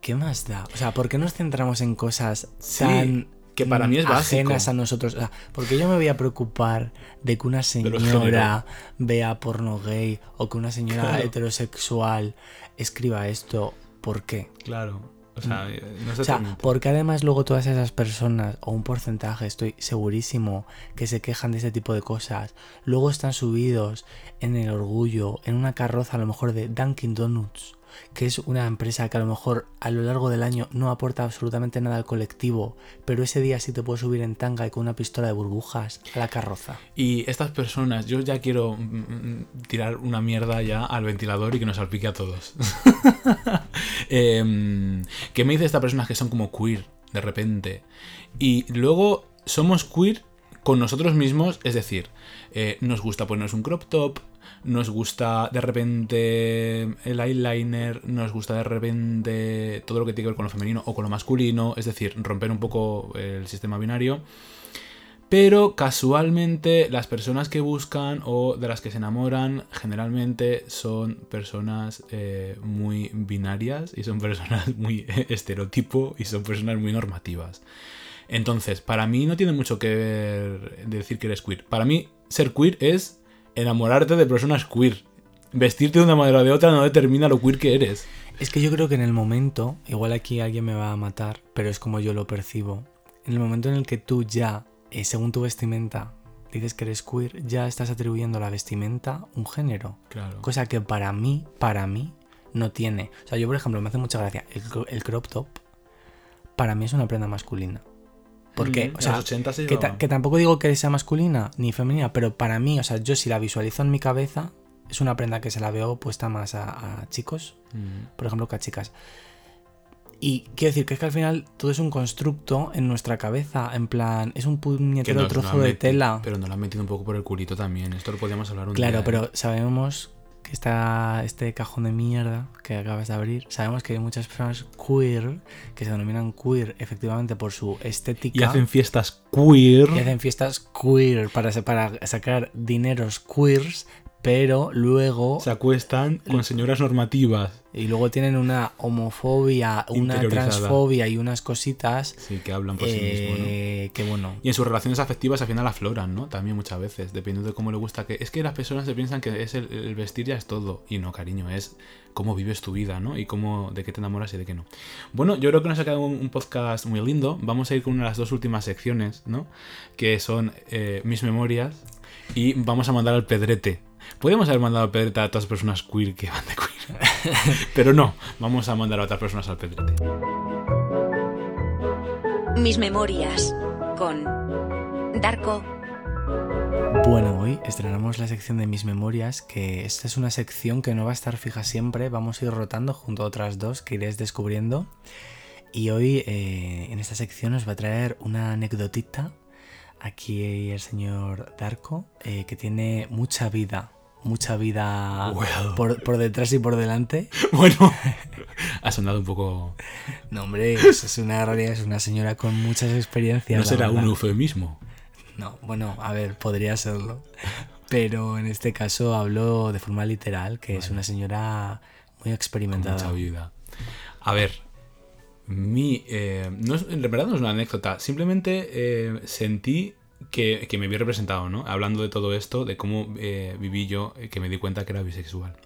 ¿qué más da? O sea, ¿por qué nos centramos en cosas Sí, tan que para mí es mm, ajenas básico. a nosotros? O sea, ¿por qué yo me voy a preocupar de que una señora vea porno gay o que una señora Claro. heterosexual escriba esto? ¿Por qué? Claro. O sea, eh, no sé O sea, porque además luego todas esas personas, o un porcentaje, estoy segurísimo, que se quejan de este tipo de cosas, luego están subidos en el orgullo, en una carroza a lo mejor de Dunkin' Donuts, que es una empresa que a lo mejor a lo largo del año no aporta absolutamente nada al colectivo, pero ese día sí te puedes subir en tanga y con una pistola de burbujas a la carroza. Y estas personas, yo ya quiero mm, mm, tirar una mierda ya al ventilador y que nos salpique a todos. Em, ¿Qué me dice esta persona que son como queer de repente? Y luego somos queer con nosotros mismos, es decir, eh, nos gusta ponernos un crop top, nos gusta de repente el eyeliner, nos gusta de repente todo lo que tiene que ver con lo femenino o con lo masculino, es decir, romper un poco el sistema binario. Pero casualmente las personas que buscan o de las que se enamoran generalmente son personas eh, muy binarias y son personas muy estereotipo y son personas muy normativas. Entonces, para mí no tiene mucho que ver decir que eres queer. Para mí, ser queer es enamorarte de personas queer. Vestirte de una manera o de otra no determina lo queer que eres. Es que yo creo que en el momento, igual aquí alguien me va a matar, pero es como yo lo percibo. En el momento en el que tú ya eh, según tu vestimenta dices que eres queer, ya estás atribuyendo a la vestimenta un género. Claro. Cosa que para mí, para mí, no tiene. O sea, yo, por ejemplo, me hace mucha gracia. El, el crop top, para mí es una prenda masculina. Porque, Mm, o sea, los 80 se que, ta- llevaban. que tampoco digo que sea masculina ni femenina, pero para mí, o sea, yo si la visualizo en mi cabeza, es una prenda que se la veo puesta más a, a chicos, Mm. por ejemplo, que a chicas. Y quiero decir que es que al final todo es un constructo en nuestra cabeza, en plan, es un puñetero trozo de tela. Pero nos lo han metido un poco por el culito también. Esto lo podíamos hablar un Claro, día. ¿eh? pero sabemos que está este cajón de mierda que acabas de abrir. Sabemos que hay muchas personas queer que se denominan queer efectivamente por su estética. Y hacen fiestas queer. y hacen fiestas queer para, para sacar dineros queers, pero luego Se acuestan con señoras normativas. y luego tienen una homofobia, una transfobia y unas cositas Sí, que hablan por sí mismos, ¿no? eh, que bueno. Y en sus relaciones afectivas al final afloran, ¿no? También muchas veces, dependiendo de cómo le gusta que... Es que las personas se piensan que es el, el vestir ya es todo. Y no, cariño, es cómo vives tu vida, ¿no? Y cómo, de qué te enamoras y de qué no. Bueno, yo creo que nos ha quedado un, un podcast muy lindo. Vamos a ir con una de las dos últimas secciones, ¿no? Que son eh, mis memorias. Y vamos a mandar al pedrete. Podemos haber mandado al pedrete a todas las personas queer que van de queer. Pero no, vamos a mandar a otras personas al pedrete. Mis memorias. Con. Darko. Bueno, hoy estrenamos la sección de mis memorias, que esta es una sección que no va a estar fija siempre, vamos a ir rotando junto a otras dos que iréis descubriendo. Y hoy eh, en esta sección os va a traer una anecdotita. Aquí el señor Darko, eh, que tiene mucha vida, mucha vida por, por detrás y por delante. Bueno, ha sonado un poco... No, hombre, es una realidad, es una señora con muchas experiencias. No será verdad. un eufemismo. No, bueno, a ver, podría serlo. Pero en este caso hablo de forma literal, que es una señora muy Con experimentada. mucha vida. A ver, mi. eh, no es- en verdad no es una anécdota. Simplemente eh, sentí que, me vi representado, ¿no? Hablando de todo esto, de cómo eh, viví yo, eh, que me di cuenta que era bisexual.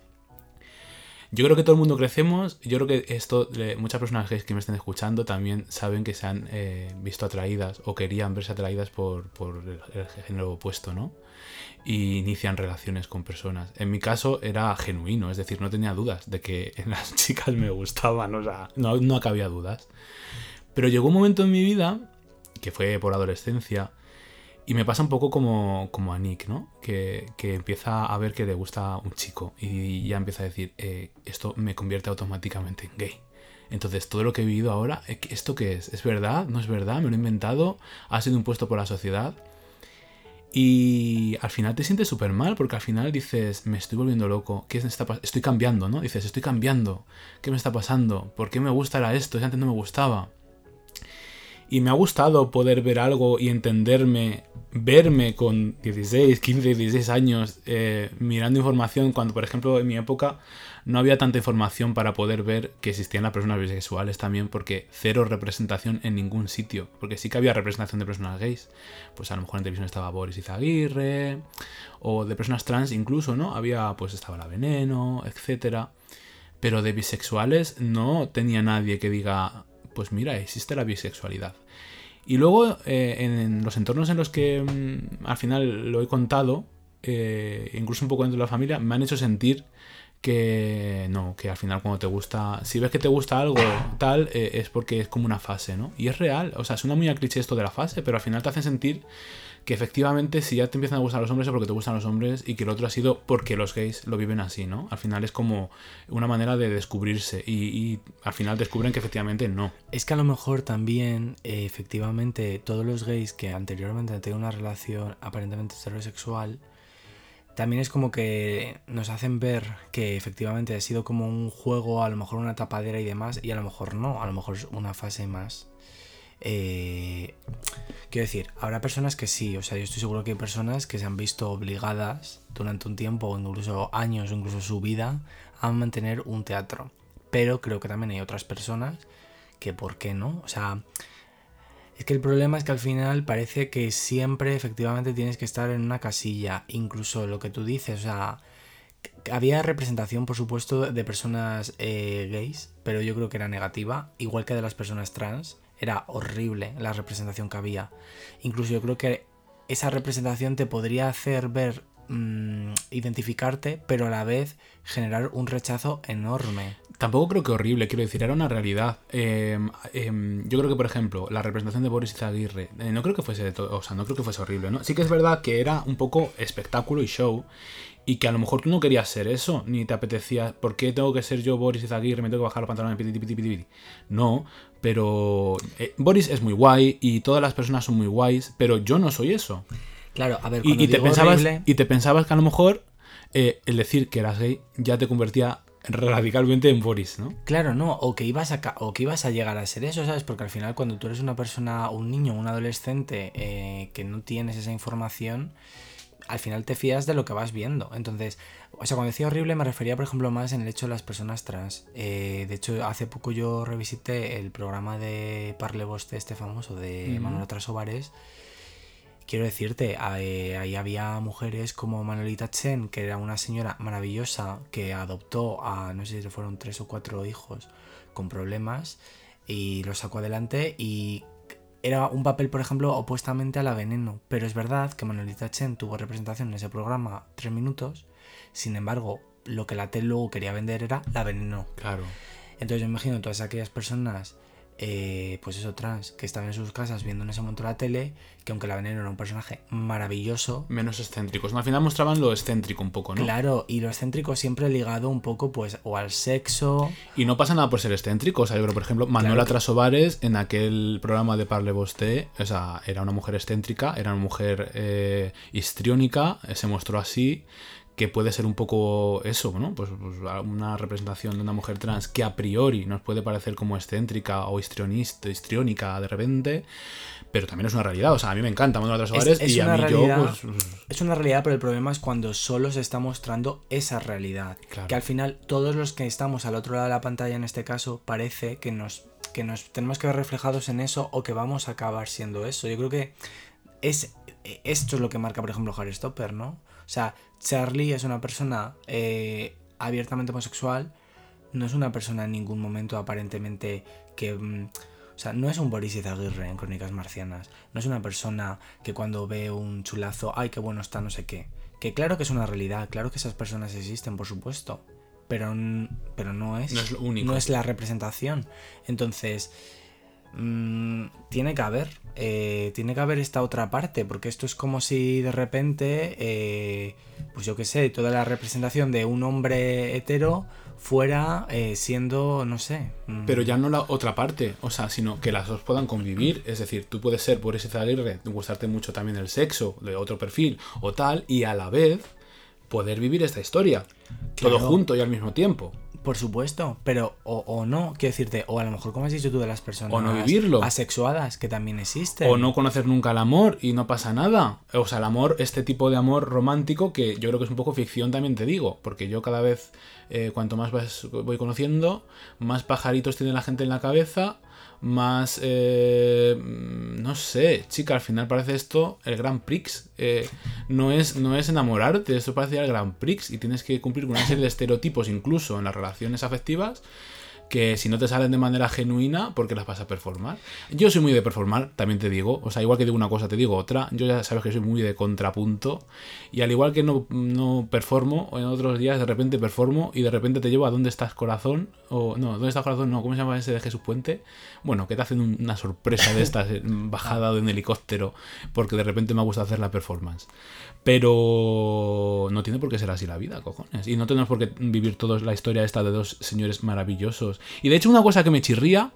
Yo creo que todo el mundo crecemos. Yo creo que esto, eh, muchas personas que me estén escuchando también saben que se han visto atraídas o querían verse atraídas por, el género opuesto, ¿no? Y inician relaciones con personas. En mi caso era genuino, es decir, no tenía dudas de que las chicas me gustaban, o sea, no, no cabía dudas. Pero llegó un momento en mi vida, que fue por adolescencia, y me pasa un poco como, como a Nick, ¿no? Que, que empieza a ver que le gusta un chico y ya empieza a decir, eh, esto me convierte automáticamente en gay. Entonces, todo lo que he vivido ahora, eh, ¿esto qué es? ¿Es verdad? ¿No es verdad? ¿Me lo he inventado? ¿Ha sido impuesto por la sociedad? Y al final te sientes súper mal porque al final dices, me estoy volviendo loco, ¿qué está Estoy cambiando, ¿no? Dices, estoy cambiando, ¿qué me está pasando? ¿Por qué me gusta esto? Si antes no me gustaba. Y me ha gustado poder ver algo y entenderme, verme con 16, 15, 16 años eh, mirando información cuando, por ejemplo, en mi época no había tanta información para poder ver que existían las personas bisexuales también, porque cero representación en ningún sitio. Porque sí que había representación de personas gays. Pues a lo mejor en televisión estaba Boris Izaguirre, o de personas trans incluso, ¿no? Había, pues estaba la Veneno, etcétera. Pero de bisexuales no tenía nadie que diga, pues mira, existe la bisexualidad. Y luego, eh, en los entornos en los que mm, al final lo he contado, eh, incluso un poco dentro de la familia, me han hecho sentir que no, que al final cuando te gusta, si ves que te gusta algo tal, eh, es porque es como una fase, ¿no? Y es real, o sea, suena muy a cliché esto de la fase, pero al final te hacen sentir que efectivamente si ya te empiezan a gustar los hombres es porque te gustan los hombres y que el otro ha sido porque los gays lo viven así, ¿no? Al final es como una manera de descubrirse y, al final descubren que efectivamente no. Es que a lo mejor también, eh, efectivamente, todos los gays que anteriormente han tenido una relación aparentemente heterosexual, también es como que nos hacen ver que efectivamente ha sido como un juego, a lo mejor una tapadera y demás, y a lo mejor no, a lo mejor es una fase más. Eh, quiero decir, habrá personas que sí, o sea, yo estoy seguro que hay personas que se han visto obligadas durante un tiempo, o incluso años, incluso su vida, a mantener un teatro. Pero creo que también hay otras personas que, ¿por qué no? O sea, es que el problema es que al final parece que siempre efectivamente tienes que estar en una casilla, incluso lo que tú dices, o sea, había representación, por supuesto, de personas eh, gays, pero yo creo que era negativa, igual que de las personas trans. Era horrible la representación que había. Incluso yo creo que esa representación te podría hacer ver, mm, identificarte, pero a la vez generar un rechazo enorme. Tampoco creo que horrible, quiero decir, era una realidad. Eh, eh, yo creo que, por ejemplo, la representación de Boris Izaguirre, eh, no creo que fuese, o sea, no creo que fuese horrible, ¿no? Sí que es verdad que era un poco espectáculo y show, y que a lo mejor tú no querías ser eso, ni te apetecía, ¿por qué tengo que ser yo Boris Izaguirre? Me tengo que bajar los pantalones, piti, piti, piti, piti. No, pero Boris es muy guay y todas las personas son muy guays, pero yo no soy eso. Claro, a ver, y, y te digo pensabas, horrible- y te pensabas que a lo mejor el decir que eras gay ya te convertía radicalmente en Boris, ¿no? Claro, no, o que ibas a o que ibas a llegar a ser eso, ¿sabes? Porque al final cuando tú eres una persona, un niño, un adolescente eh, que no tienes esa información, al final te fías de lo que vas viendo. Entonces, o sea, cuando decía horrible me refería, por ejemplo, más en el hecho de las personas trans. Eh, de hecho, hace poco yo revisité el programa de Parle Vosté, este famoso, de Ujú. Manuel Trasovares. Quiero decirte, eh, ahí había mujeres como Manuelita Chen, que era una señora maravillosa que adoptó a, no sé si fueron tres o cuatro hijos con problemas y los sacó adelante y era un papel, por ejemplo, opuestamente a la veneno. Pero es verdad que Manuelita Chen tuvo representación en ese programa tres minutos, sin embargo, lo que la tele luego quería vender era la veneno. Claro. Entonces yo imagino todas aquellas personas, eh, pues eso, trans, que estaban en sus casas viendo en ese momento la tele, que aunque la veneno era un personaje maravilloso, Menos excéntricos. Al final mostraban lo excéntrico un poco, ¿no? claro, y lo excéntrico siempre ligado un poco pues o al sexo, Y no pasa nada por ser excéntrico. O sea, yo creo, por ejemplo, Manuela Claro que- Trasovares en aquel programa de Parle Vosté, o sea, era una mujer excéntrica, era una mujer eh, histriónica, eh, se mostró así, que puede ser un poco eso, ¿no? Pues, pues, una representación de una mujer trans que a priori nos puede parecer como excéntrica o histrionista, histriónica de repente, pero también es una realidad. O sea, a mí me encanta Manuela Trasovares es y a mí realidad. yo, pues, pues, Es una realidad, pero el problema es cuando solo se está mostrando esa realidad. Claro. Que al final todos los que estamos al otro lado de la pantalla en este caso parece que nos, que nos tenemos que ver reflejados en eso o que vamos a acabar siendo eso. Yo creo que es esto es lo que marca, por ejemplo, Stopper, ¿no? O sea, Charlie es una persona eh, abiertamente homosexual, no es una persona en ningún momento aparentemente que... mm, o sea, no es un Boris Izaguirre en Crónicas Marcianas. No es una persona que cuando ve un chulazo, ay, qué bueno está, no sé qué. Que claro que es una realidad, claro que esas personas existen, por supuesto. Pero, pero no es. No es lo único. No es la representación. Entonces, mm, tiene que haber. Eh, tiene que haber esta otra parte. Porque esto es como si de repente, eh, pues yo qué sé, toda la representación de un hombre hetero fuera eh, siendo, no sé. mm, Pero ya no la otra parte, o sea, sino que las dos puedan convivir. Es decir, tú puedes ser Boris Izaguirre, gustarte mucho también el sexo, de otro perfil o tal, y a la vez poder vivir esta historia. Todo junto y al mismo tiempo. Por supuesto, pero o, o no, quiero decirte, o a lo mejor como has dicho tú de las personas O no vivirlo. asexuadas que también existen. O no conocer nunca el amor y no pasa nada. O sea, el amor, este tipo de amor romántico que yo creo que es un poco ficción también te digo. Porque yo cada vez, eh, cuanto más vas- voy conociendo, más pajaritos tiene la gente en la cabeza, más... eh, no sé, chica, al final parece esto el Grand Prix. Eh, no, es, no es enamorarte, esto parece el Grand Prix y tienes que cumplir con una serie de estereotipos incluso en las relaciones afectivas que si no te salen de manera genuina, porque las vas a performar. Yo soy muy de performar, también te digo. O sea, igual que digo una cosa, te digo otra. Yo ya sabes que soy muy de contrapunto. Y al igual que no, no performo, en otros días de repente performo y de repente te llevo a dónde estás corazón. O no, ¿dónde estás corazón? No, ¿cómo se llama ese de Jesús Puente? Bueno, que te hacen un- una sorpresa de estas, eh, bajada de un helicóptero, porque de repente me gusta hacer la performance. Pero no tiene por qué ser así la vida, cojones. Y no tenemos por qué vivir todos la historia esta de dos señores maravillosos. Y de hecho, una cosa que me chirría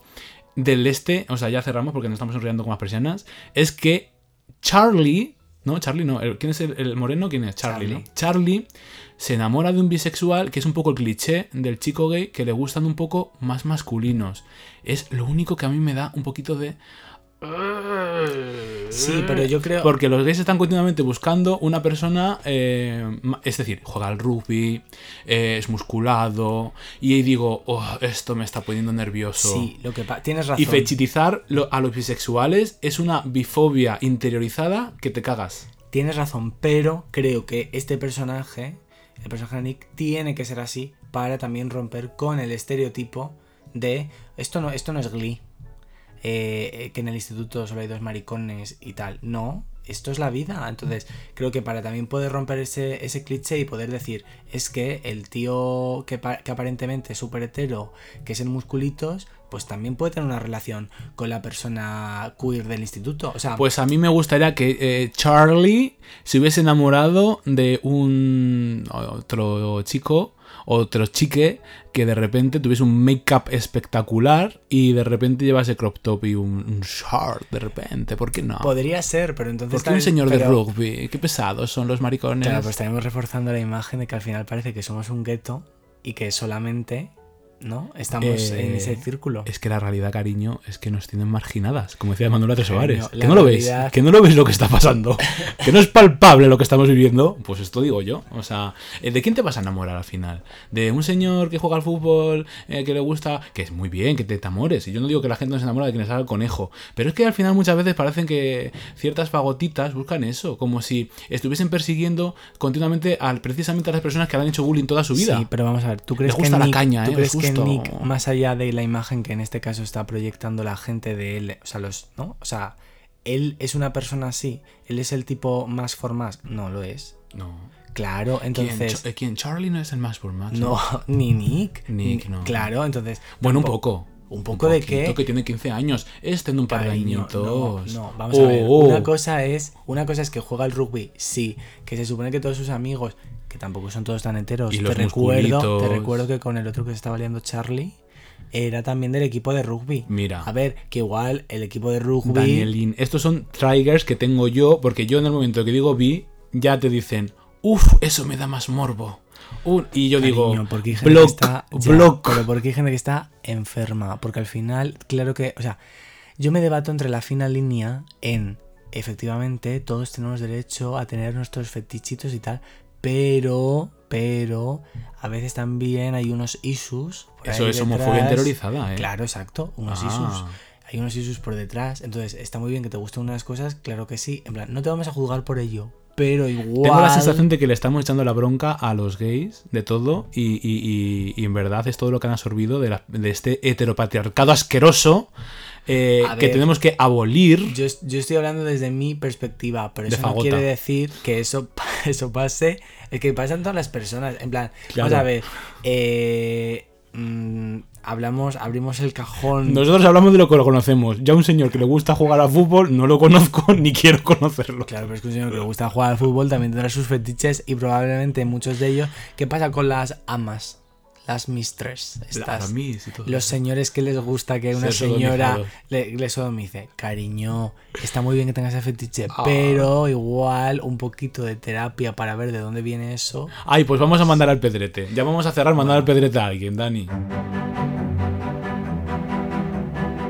del este, o sea, ya cerramos porque nos estamos enrollando con las persianas, es que Charlie, no, Charlie no, ¿quién es el, el moreno? ¿Quién es? Charlie, Charlie. ¿no? Charlie se enamora de un bisexual que es un poco el cliché del chico gay que le gustan un poco más masculinos. Es lo único que a mí me da un poquito de Sí, pero yo creo. Porque los gays están continuamente buscando una persona, eh, es decir, juega al rugby, eh, es musculado, y ahí digo, oh, esto me está poniendo nervioso. Sí, lo que tienes razón. Y fechitizar lo- a los bisexuales es una bifobia interiorizada que te cagas. Tienes razón, pero creo que este personaje, el personaje de Nick, tiene que ser así para también romper con el estereotipo de esto no, esto no es Glee, eh, eh, que en el instituto solo hay dos maricones y tal. No, esto es la vida. Entonces, creo que para también poder romper ese, ese cliché y poder decir, es que el tío que, pa- que aparentemente es súper hetero, que es en musculitos, pues también puede tener una relación con la persona queer del instituto. O sea, Pues a mí me gustaría que eh, Charlie se hubiese enamorado de un otro chico, otro chique, que de repente tuviese un make-up espectacular y de repente llevase crop top y un, un short de repente. ¿Por qué no? podría ser, pero entonces... ¿Por qué un señor de pero- rugby? Qué pesados son los maricones. Claro, pues estaremos reforzando la imagen de que al final parece que somos un gueto y que solamente, ¿no? Estamos Eh, en ese círculo. Es que la realidad, cariño, es que nos tienen marginadas, como decía Manuela. Cariño, Que no lo veis, que no lo veis lo que está pasando, que no es palpable lo que estamos viviendo. Pues esto digo yo. O sea, eh, ¿de quién te vas a enamorar al final? ¿De un señor que juega al fútbol, eh, que le gusta, que es muy bien, que te enamores? Y yo no digo que la gente no se enamora de quien le sale el conejo, pero es que al final muchas veces parecen que ciertas fagotitas buscan eso, como si estuviesen persiguiendo continuamente al, precisamente a las personas que le han hecho bullying toda su vida. Sí, pero vamos a ver, ¿tú crees gusta que la Nick, caña, ¿tú eh, crees es que. Nick, más allá de la imagen que en este caso está proyectando la gente de él, o sea, los, ¿no? O sea, él es una persona así, él es el tipo más for más, no lo es. No. Claro, ¿Quién, entonces eh, ¿quién? Charlie no es el más por más. no, ni Nick. Nick, Ni- no. Claro, entonces Bueno, un poco. ¿Un poco de qué? poquito, que tiene 15 años. Este en un par de añitos. No, no, vamos a ver. Oh, oh. Una cosa es, una cosa es que juega al rugby, sí, que se supone que todos sus amigos, que tampoco son todos tan enteros, Y te los recuerdo, te recuerdo que con el otro que se estaba liando Charlie era también del equipo de rugby. Mira. A ver, que igual el equipo de rugby Danielin. Estos son triggers que tengo yo, porque yo en el momento que digo vi, ya te dicen, uff, eso me da más morbo. Y yo Cariño, digo, porque hay gente block, que está ya, block. pero porque hay gente que está enferma, porque al final, claro que, o sea, yo me debato entre la fina línea en efectivamente todos tenemos derecho a tener nuestros fetichitos y tal, pero pero a veces también hay unos issues Eso es homofobia interiorizada, ¿eh? Claro, exacto, unos Ah. issues. Hay unos issues por detrás, entonces está muy bien que te gusten unas cosas, claro que sí, en plan, no te vamos a juzgar por ello, pero igual Tengo la sensación de que le estamos echando la bronca a los gays de todo y, y- y- y en verdad es todo lo que han absorbido de, la- de este heteropatriarcado asqueroso eh, que tenemos que abolir. Yo, yo estoy hablando desde mi perspectiva, pero eso no quiere decir que eso, eso pase. Es que pasan todas las personas. En plan, Claro. vamos a ver. eh, mm, hablamos, abrimos el cajón. Nosotros hablamos de lo que lo conocemos. Ya un señor que le gusta jugar al fútbol no lo conozco ni quiero conocerlo. Claro, pero es que un señor que le gusta jugar al fútbol también tendrá sus fetiches y probablemente muchos de ellos. ¿Qué pasa con las amas? Las mistress. Estas. Las Miss y todo Los eso. señores que les gusta que una Ser señora le, le sodomice. Cariño, está muy bien que tengas ese fetiche, Ah. pero igual un poquito de terapia para ver de dónde viene eso. Ay, pues vamos a mandar al pedrete. Ya vamos a cerrar mandar al pedrete a alguien, Dani.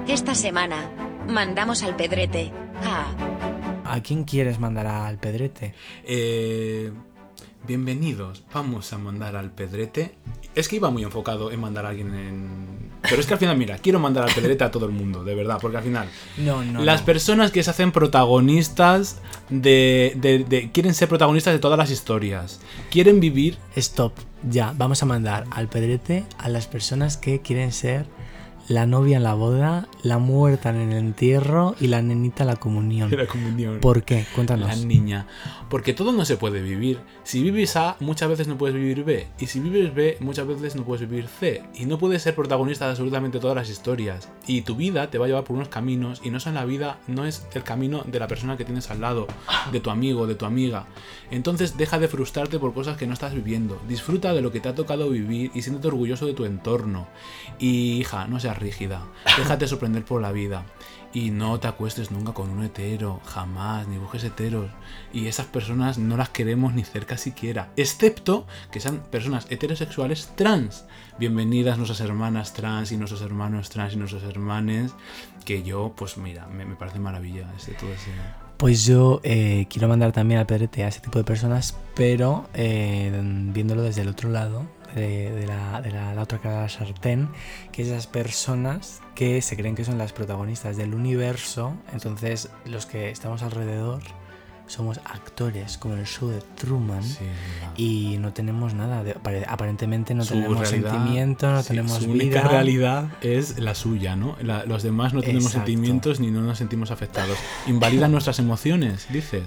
Esta semana, mandamos al pedrete a... ¿A quién quieres mandar al pedrete? Eh, bienvenidos. Vamos a mandar al pedrete. Es que iba muy enfocado en mandar a alguien en... Pero es que al final, mira, quiero mandar al pedrete a todo el mundo, de verdad, porque al final... No, no. las no. personas que se hacen protagonistas de, de- de- Quieren ser protagonistas de todas las historias. Quieren vivir... Stop. Ya, vamos a mandar al pedrete a las personas que quieren ser la novia en la boda, la muerta en el entierro y la nenita en la comunión. de la comunión. ¿Por qué? Cuéntanos. La niña. Porque todo no se puede vivir. Si vives A, muchas veces no puedes vivir B. Y si vives B, muchas veces no puedes vivir C. Y no puedes ser protagonista de absolutamente todas las historias. Y tu vida te va a llevar por unos caminos. Y no es en la vida, no es el camino de la persona que tienes al lado, de tu amigo, de tu amiga. Entonces deja de frustrarte por cosas que no estás viviendo. Disfruta de lo que te ha tocado vivir y siéntete orgulloso de tu entorno. Y hija, no seas rígida. Déjate sorprender por la vida. Y no te acuestes nunca con un hetero, jamás, ni busques heteros. Y esas personas no las queremos ni cerca siquiera. Excepto que sean personas heterosexuales trans. Bienvenidas nuestras hermanas trans y nuestros hermanos trans y nuestros hermanes. Que yo, pues mira, me, parece maravilla ese, todo ese... Pues yo eh, quiero mandar también al pedrete a ese tipo de personas, pero eh, viéndolo desde el otro lado, de, de la, de la- la otra cara de la sartén, que es esas personas que se creen que son las protagonistas del universo, entonces los que estamos alrededor somos actores, como el show de Truman. Sí. Y no tenemos nada, de- apare- aparentemente no Su tenemos realidad- sentimiento, no sí, tenemos su vida. única realidad es la suya, ¿no? La- los demás no tenemos Exacto. sentimientos ni no nos sentimos afectados. Invalidan nuestras emociones, dices.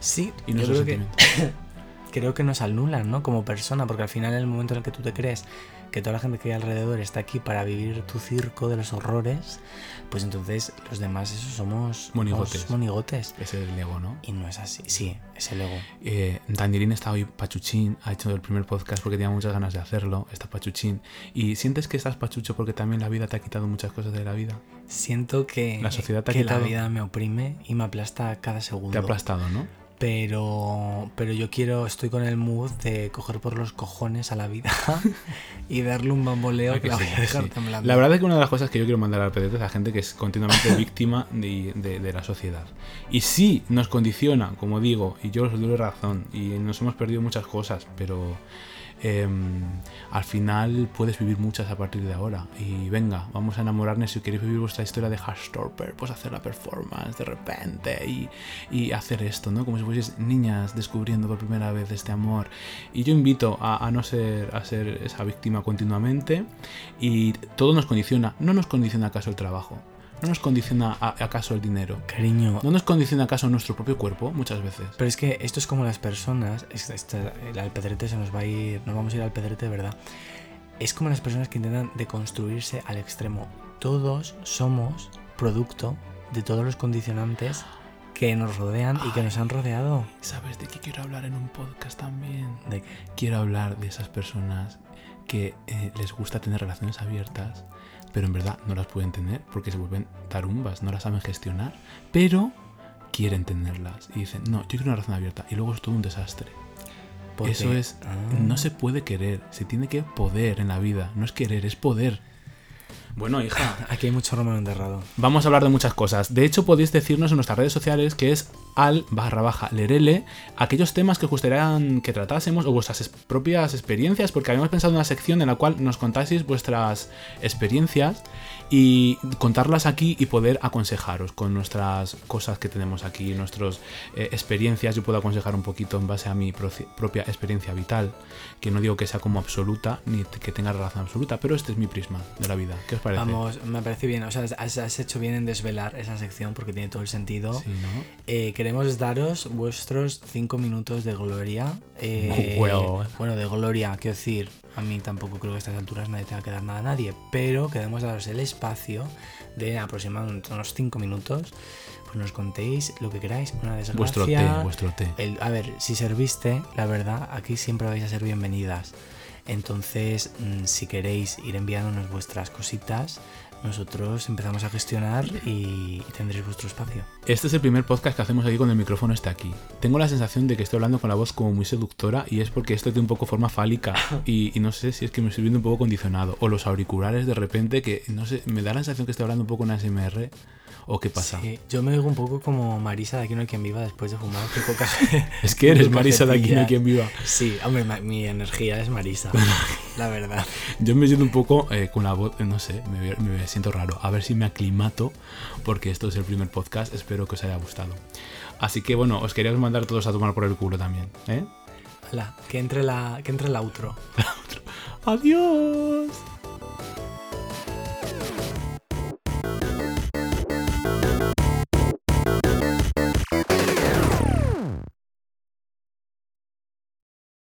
Sí, Y yo creo que. creo que nos anulan, ¿no? Como persona, porque al final en el momento en el que tú te crees que toda la gente que hay alrededor está aquí para vivir tu circo de los horrores, pues entonces los demás eso somos Monigotes. somos monigotes. Es el ego, ¿no? Y no es así. Sí, es el ego. Eh, está hoy pachuchín, ha hecho el primer podcast porque tenía muchas ganas de hacerlo, está pachuchín. ¿Y sientes que estás pachucho porque también la vida te ha quitado muchas cosas de la vida? Siento que, La sociedad te ha que la quitado. vida me oprime y me aplasta cada segundo. Te ha aplastado, ¿no? Pero pero yo quiero estoy con el mood de coger por los cojones a la vida y darle un bamboleo Ay, que que la sí, voy a dejar sí. temblando. La verdad es que una de las cosas que yo quiero mandar al pedete es a gente que es continuamente víctima de, de- de la sociedad. Y sí, nos condiciona, como digo, y yo os doy razón, y nos hemos perdido muchas cosas, pero em, al final puedes vivir muchas a partir de ahora. Y venga, vamos a enamorarnos. Si queréis vivir vuestra historia de Hastorper, pues hacer la performance de repente y, hacer esto, ¿no? Como si fueseis niñas descubriendo por primera vez este amor. Y yo invito a, a no ser, a ser esa víctima continuamente. Y todo nos condiciona. ¿No nos condiciona acaso el trabajo? ¿No nos condiciona a- acaso el dinero? Cariño, ¿No nos condiciona acaso nuestro propio cuerpo muchas veces? pero es que esto es como las personas, es- esta- el al pedrete se nos va a ir, nos vamos a ir al pedrete de verdad. Es como las personas que intentan deconstruirse al extremo. Todos somos producto de todos los condicionantes que nos rodean y que nos han rodeado. ¿Sabes de qué quiero hablar en un podcast también? ¿De qué? Quiero hablar de esas personas que eh, les gusta tener relaciones abiertas, pero en verdad no las pueden tener porque se vuelven tarumbas, no las saben gestionar, pero quieren tenerlas y dicen, no, yo quiero una relación abierta y luego es todo un desastre. Porque- Eso es, Ah. no se puede querer, se tiene que poder en la vida, no es querer, es poder. Bueno, hija, Aquí hay mucho romano enterrado. Vamos a hablar de muchas cosas. De hecho, podéis decirnos en nuestras redes sociales que es al barra baja lerele aquellos temas que os gustarían que tratásemos o vuestras es- propias experiencias, porque habíamos pensado en una sección en la cual nos contaseis vuestras experiencias y contarlas aquí y poder aconsejaros con nuestras cosas que tenemos aquí, nuestras eh, experiencias. Yo puedo aconsejar un poquito en base a mi propia experiencia vital, que no digo que sea como absoluta ni que tenga relación absoluta, pero este es mi prisma de la vida. ¿Qué os parece? Vamos, me parece bien. O sea, has, has hecho bien en desvelar esa sección porque tiene todo el sentido. Sí, ¿no? Eh, queremos daros vuestros 5 minutos de gloria. Eh, Well. Bueno, de gloria, quiero decir, a mí tampoco creo que a estas alturas nadie tenga que dar nada a nadie, pero queremos daros el espacio de aproximadamente unos 5 minutos. Pues nos contéis lo que queráis, una desgracia. Vuestro té, vuestro té. El- a ver, si serviste, la verdad, aquí siempre vais a ser bienvenidas. Entonces, mm, si queréis ir enviándonos vuestras cositas, nosotros empezamos a gestionar y, tendréis vuestro espacio. Este es el primer podcast que hacemos aquí con el micrófono este aquí. Tengo la sensación de que estoy hablando con la voz como muy seductora y es porque esto tiene un poco forma fálica y, y no sé si es que me estoy viendo un poco condicionado o los auriculares de repente que no sé, me da la sensación que estoy hablando un poco en ASMR o qué pasa. Sí, yo me oigo un poco como Marisa de Aquí no hay quien viva después de fumar cinco Es que eres Marisa de aquí no hay quien viva. Sí, hombre, mi energía es Marisa, la verdad. Yo me siento un poco eh, con la voz, no sé, me, me siento raro. A ver si me aclimato porque esto es el primer podcast. Espero que os haya gustado. Así que bueno, os quería mandar todos a tomar por el culo también. ¿eh? Hala, que entre la, que entre la outro. Adiós.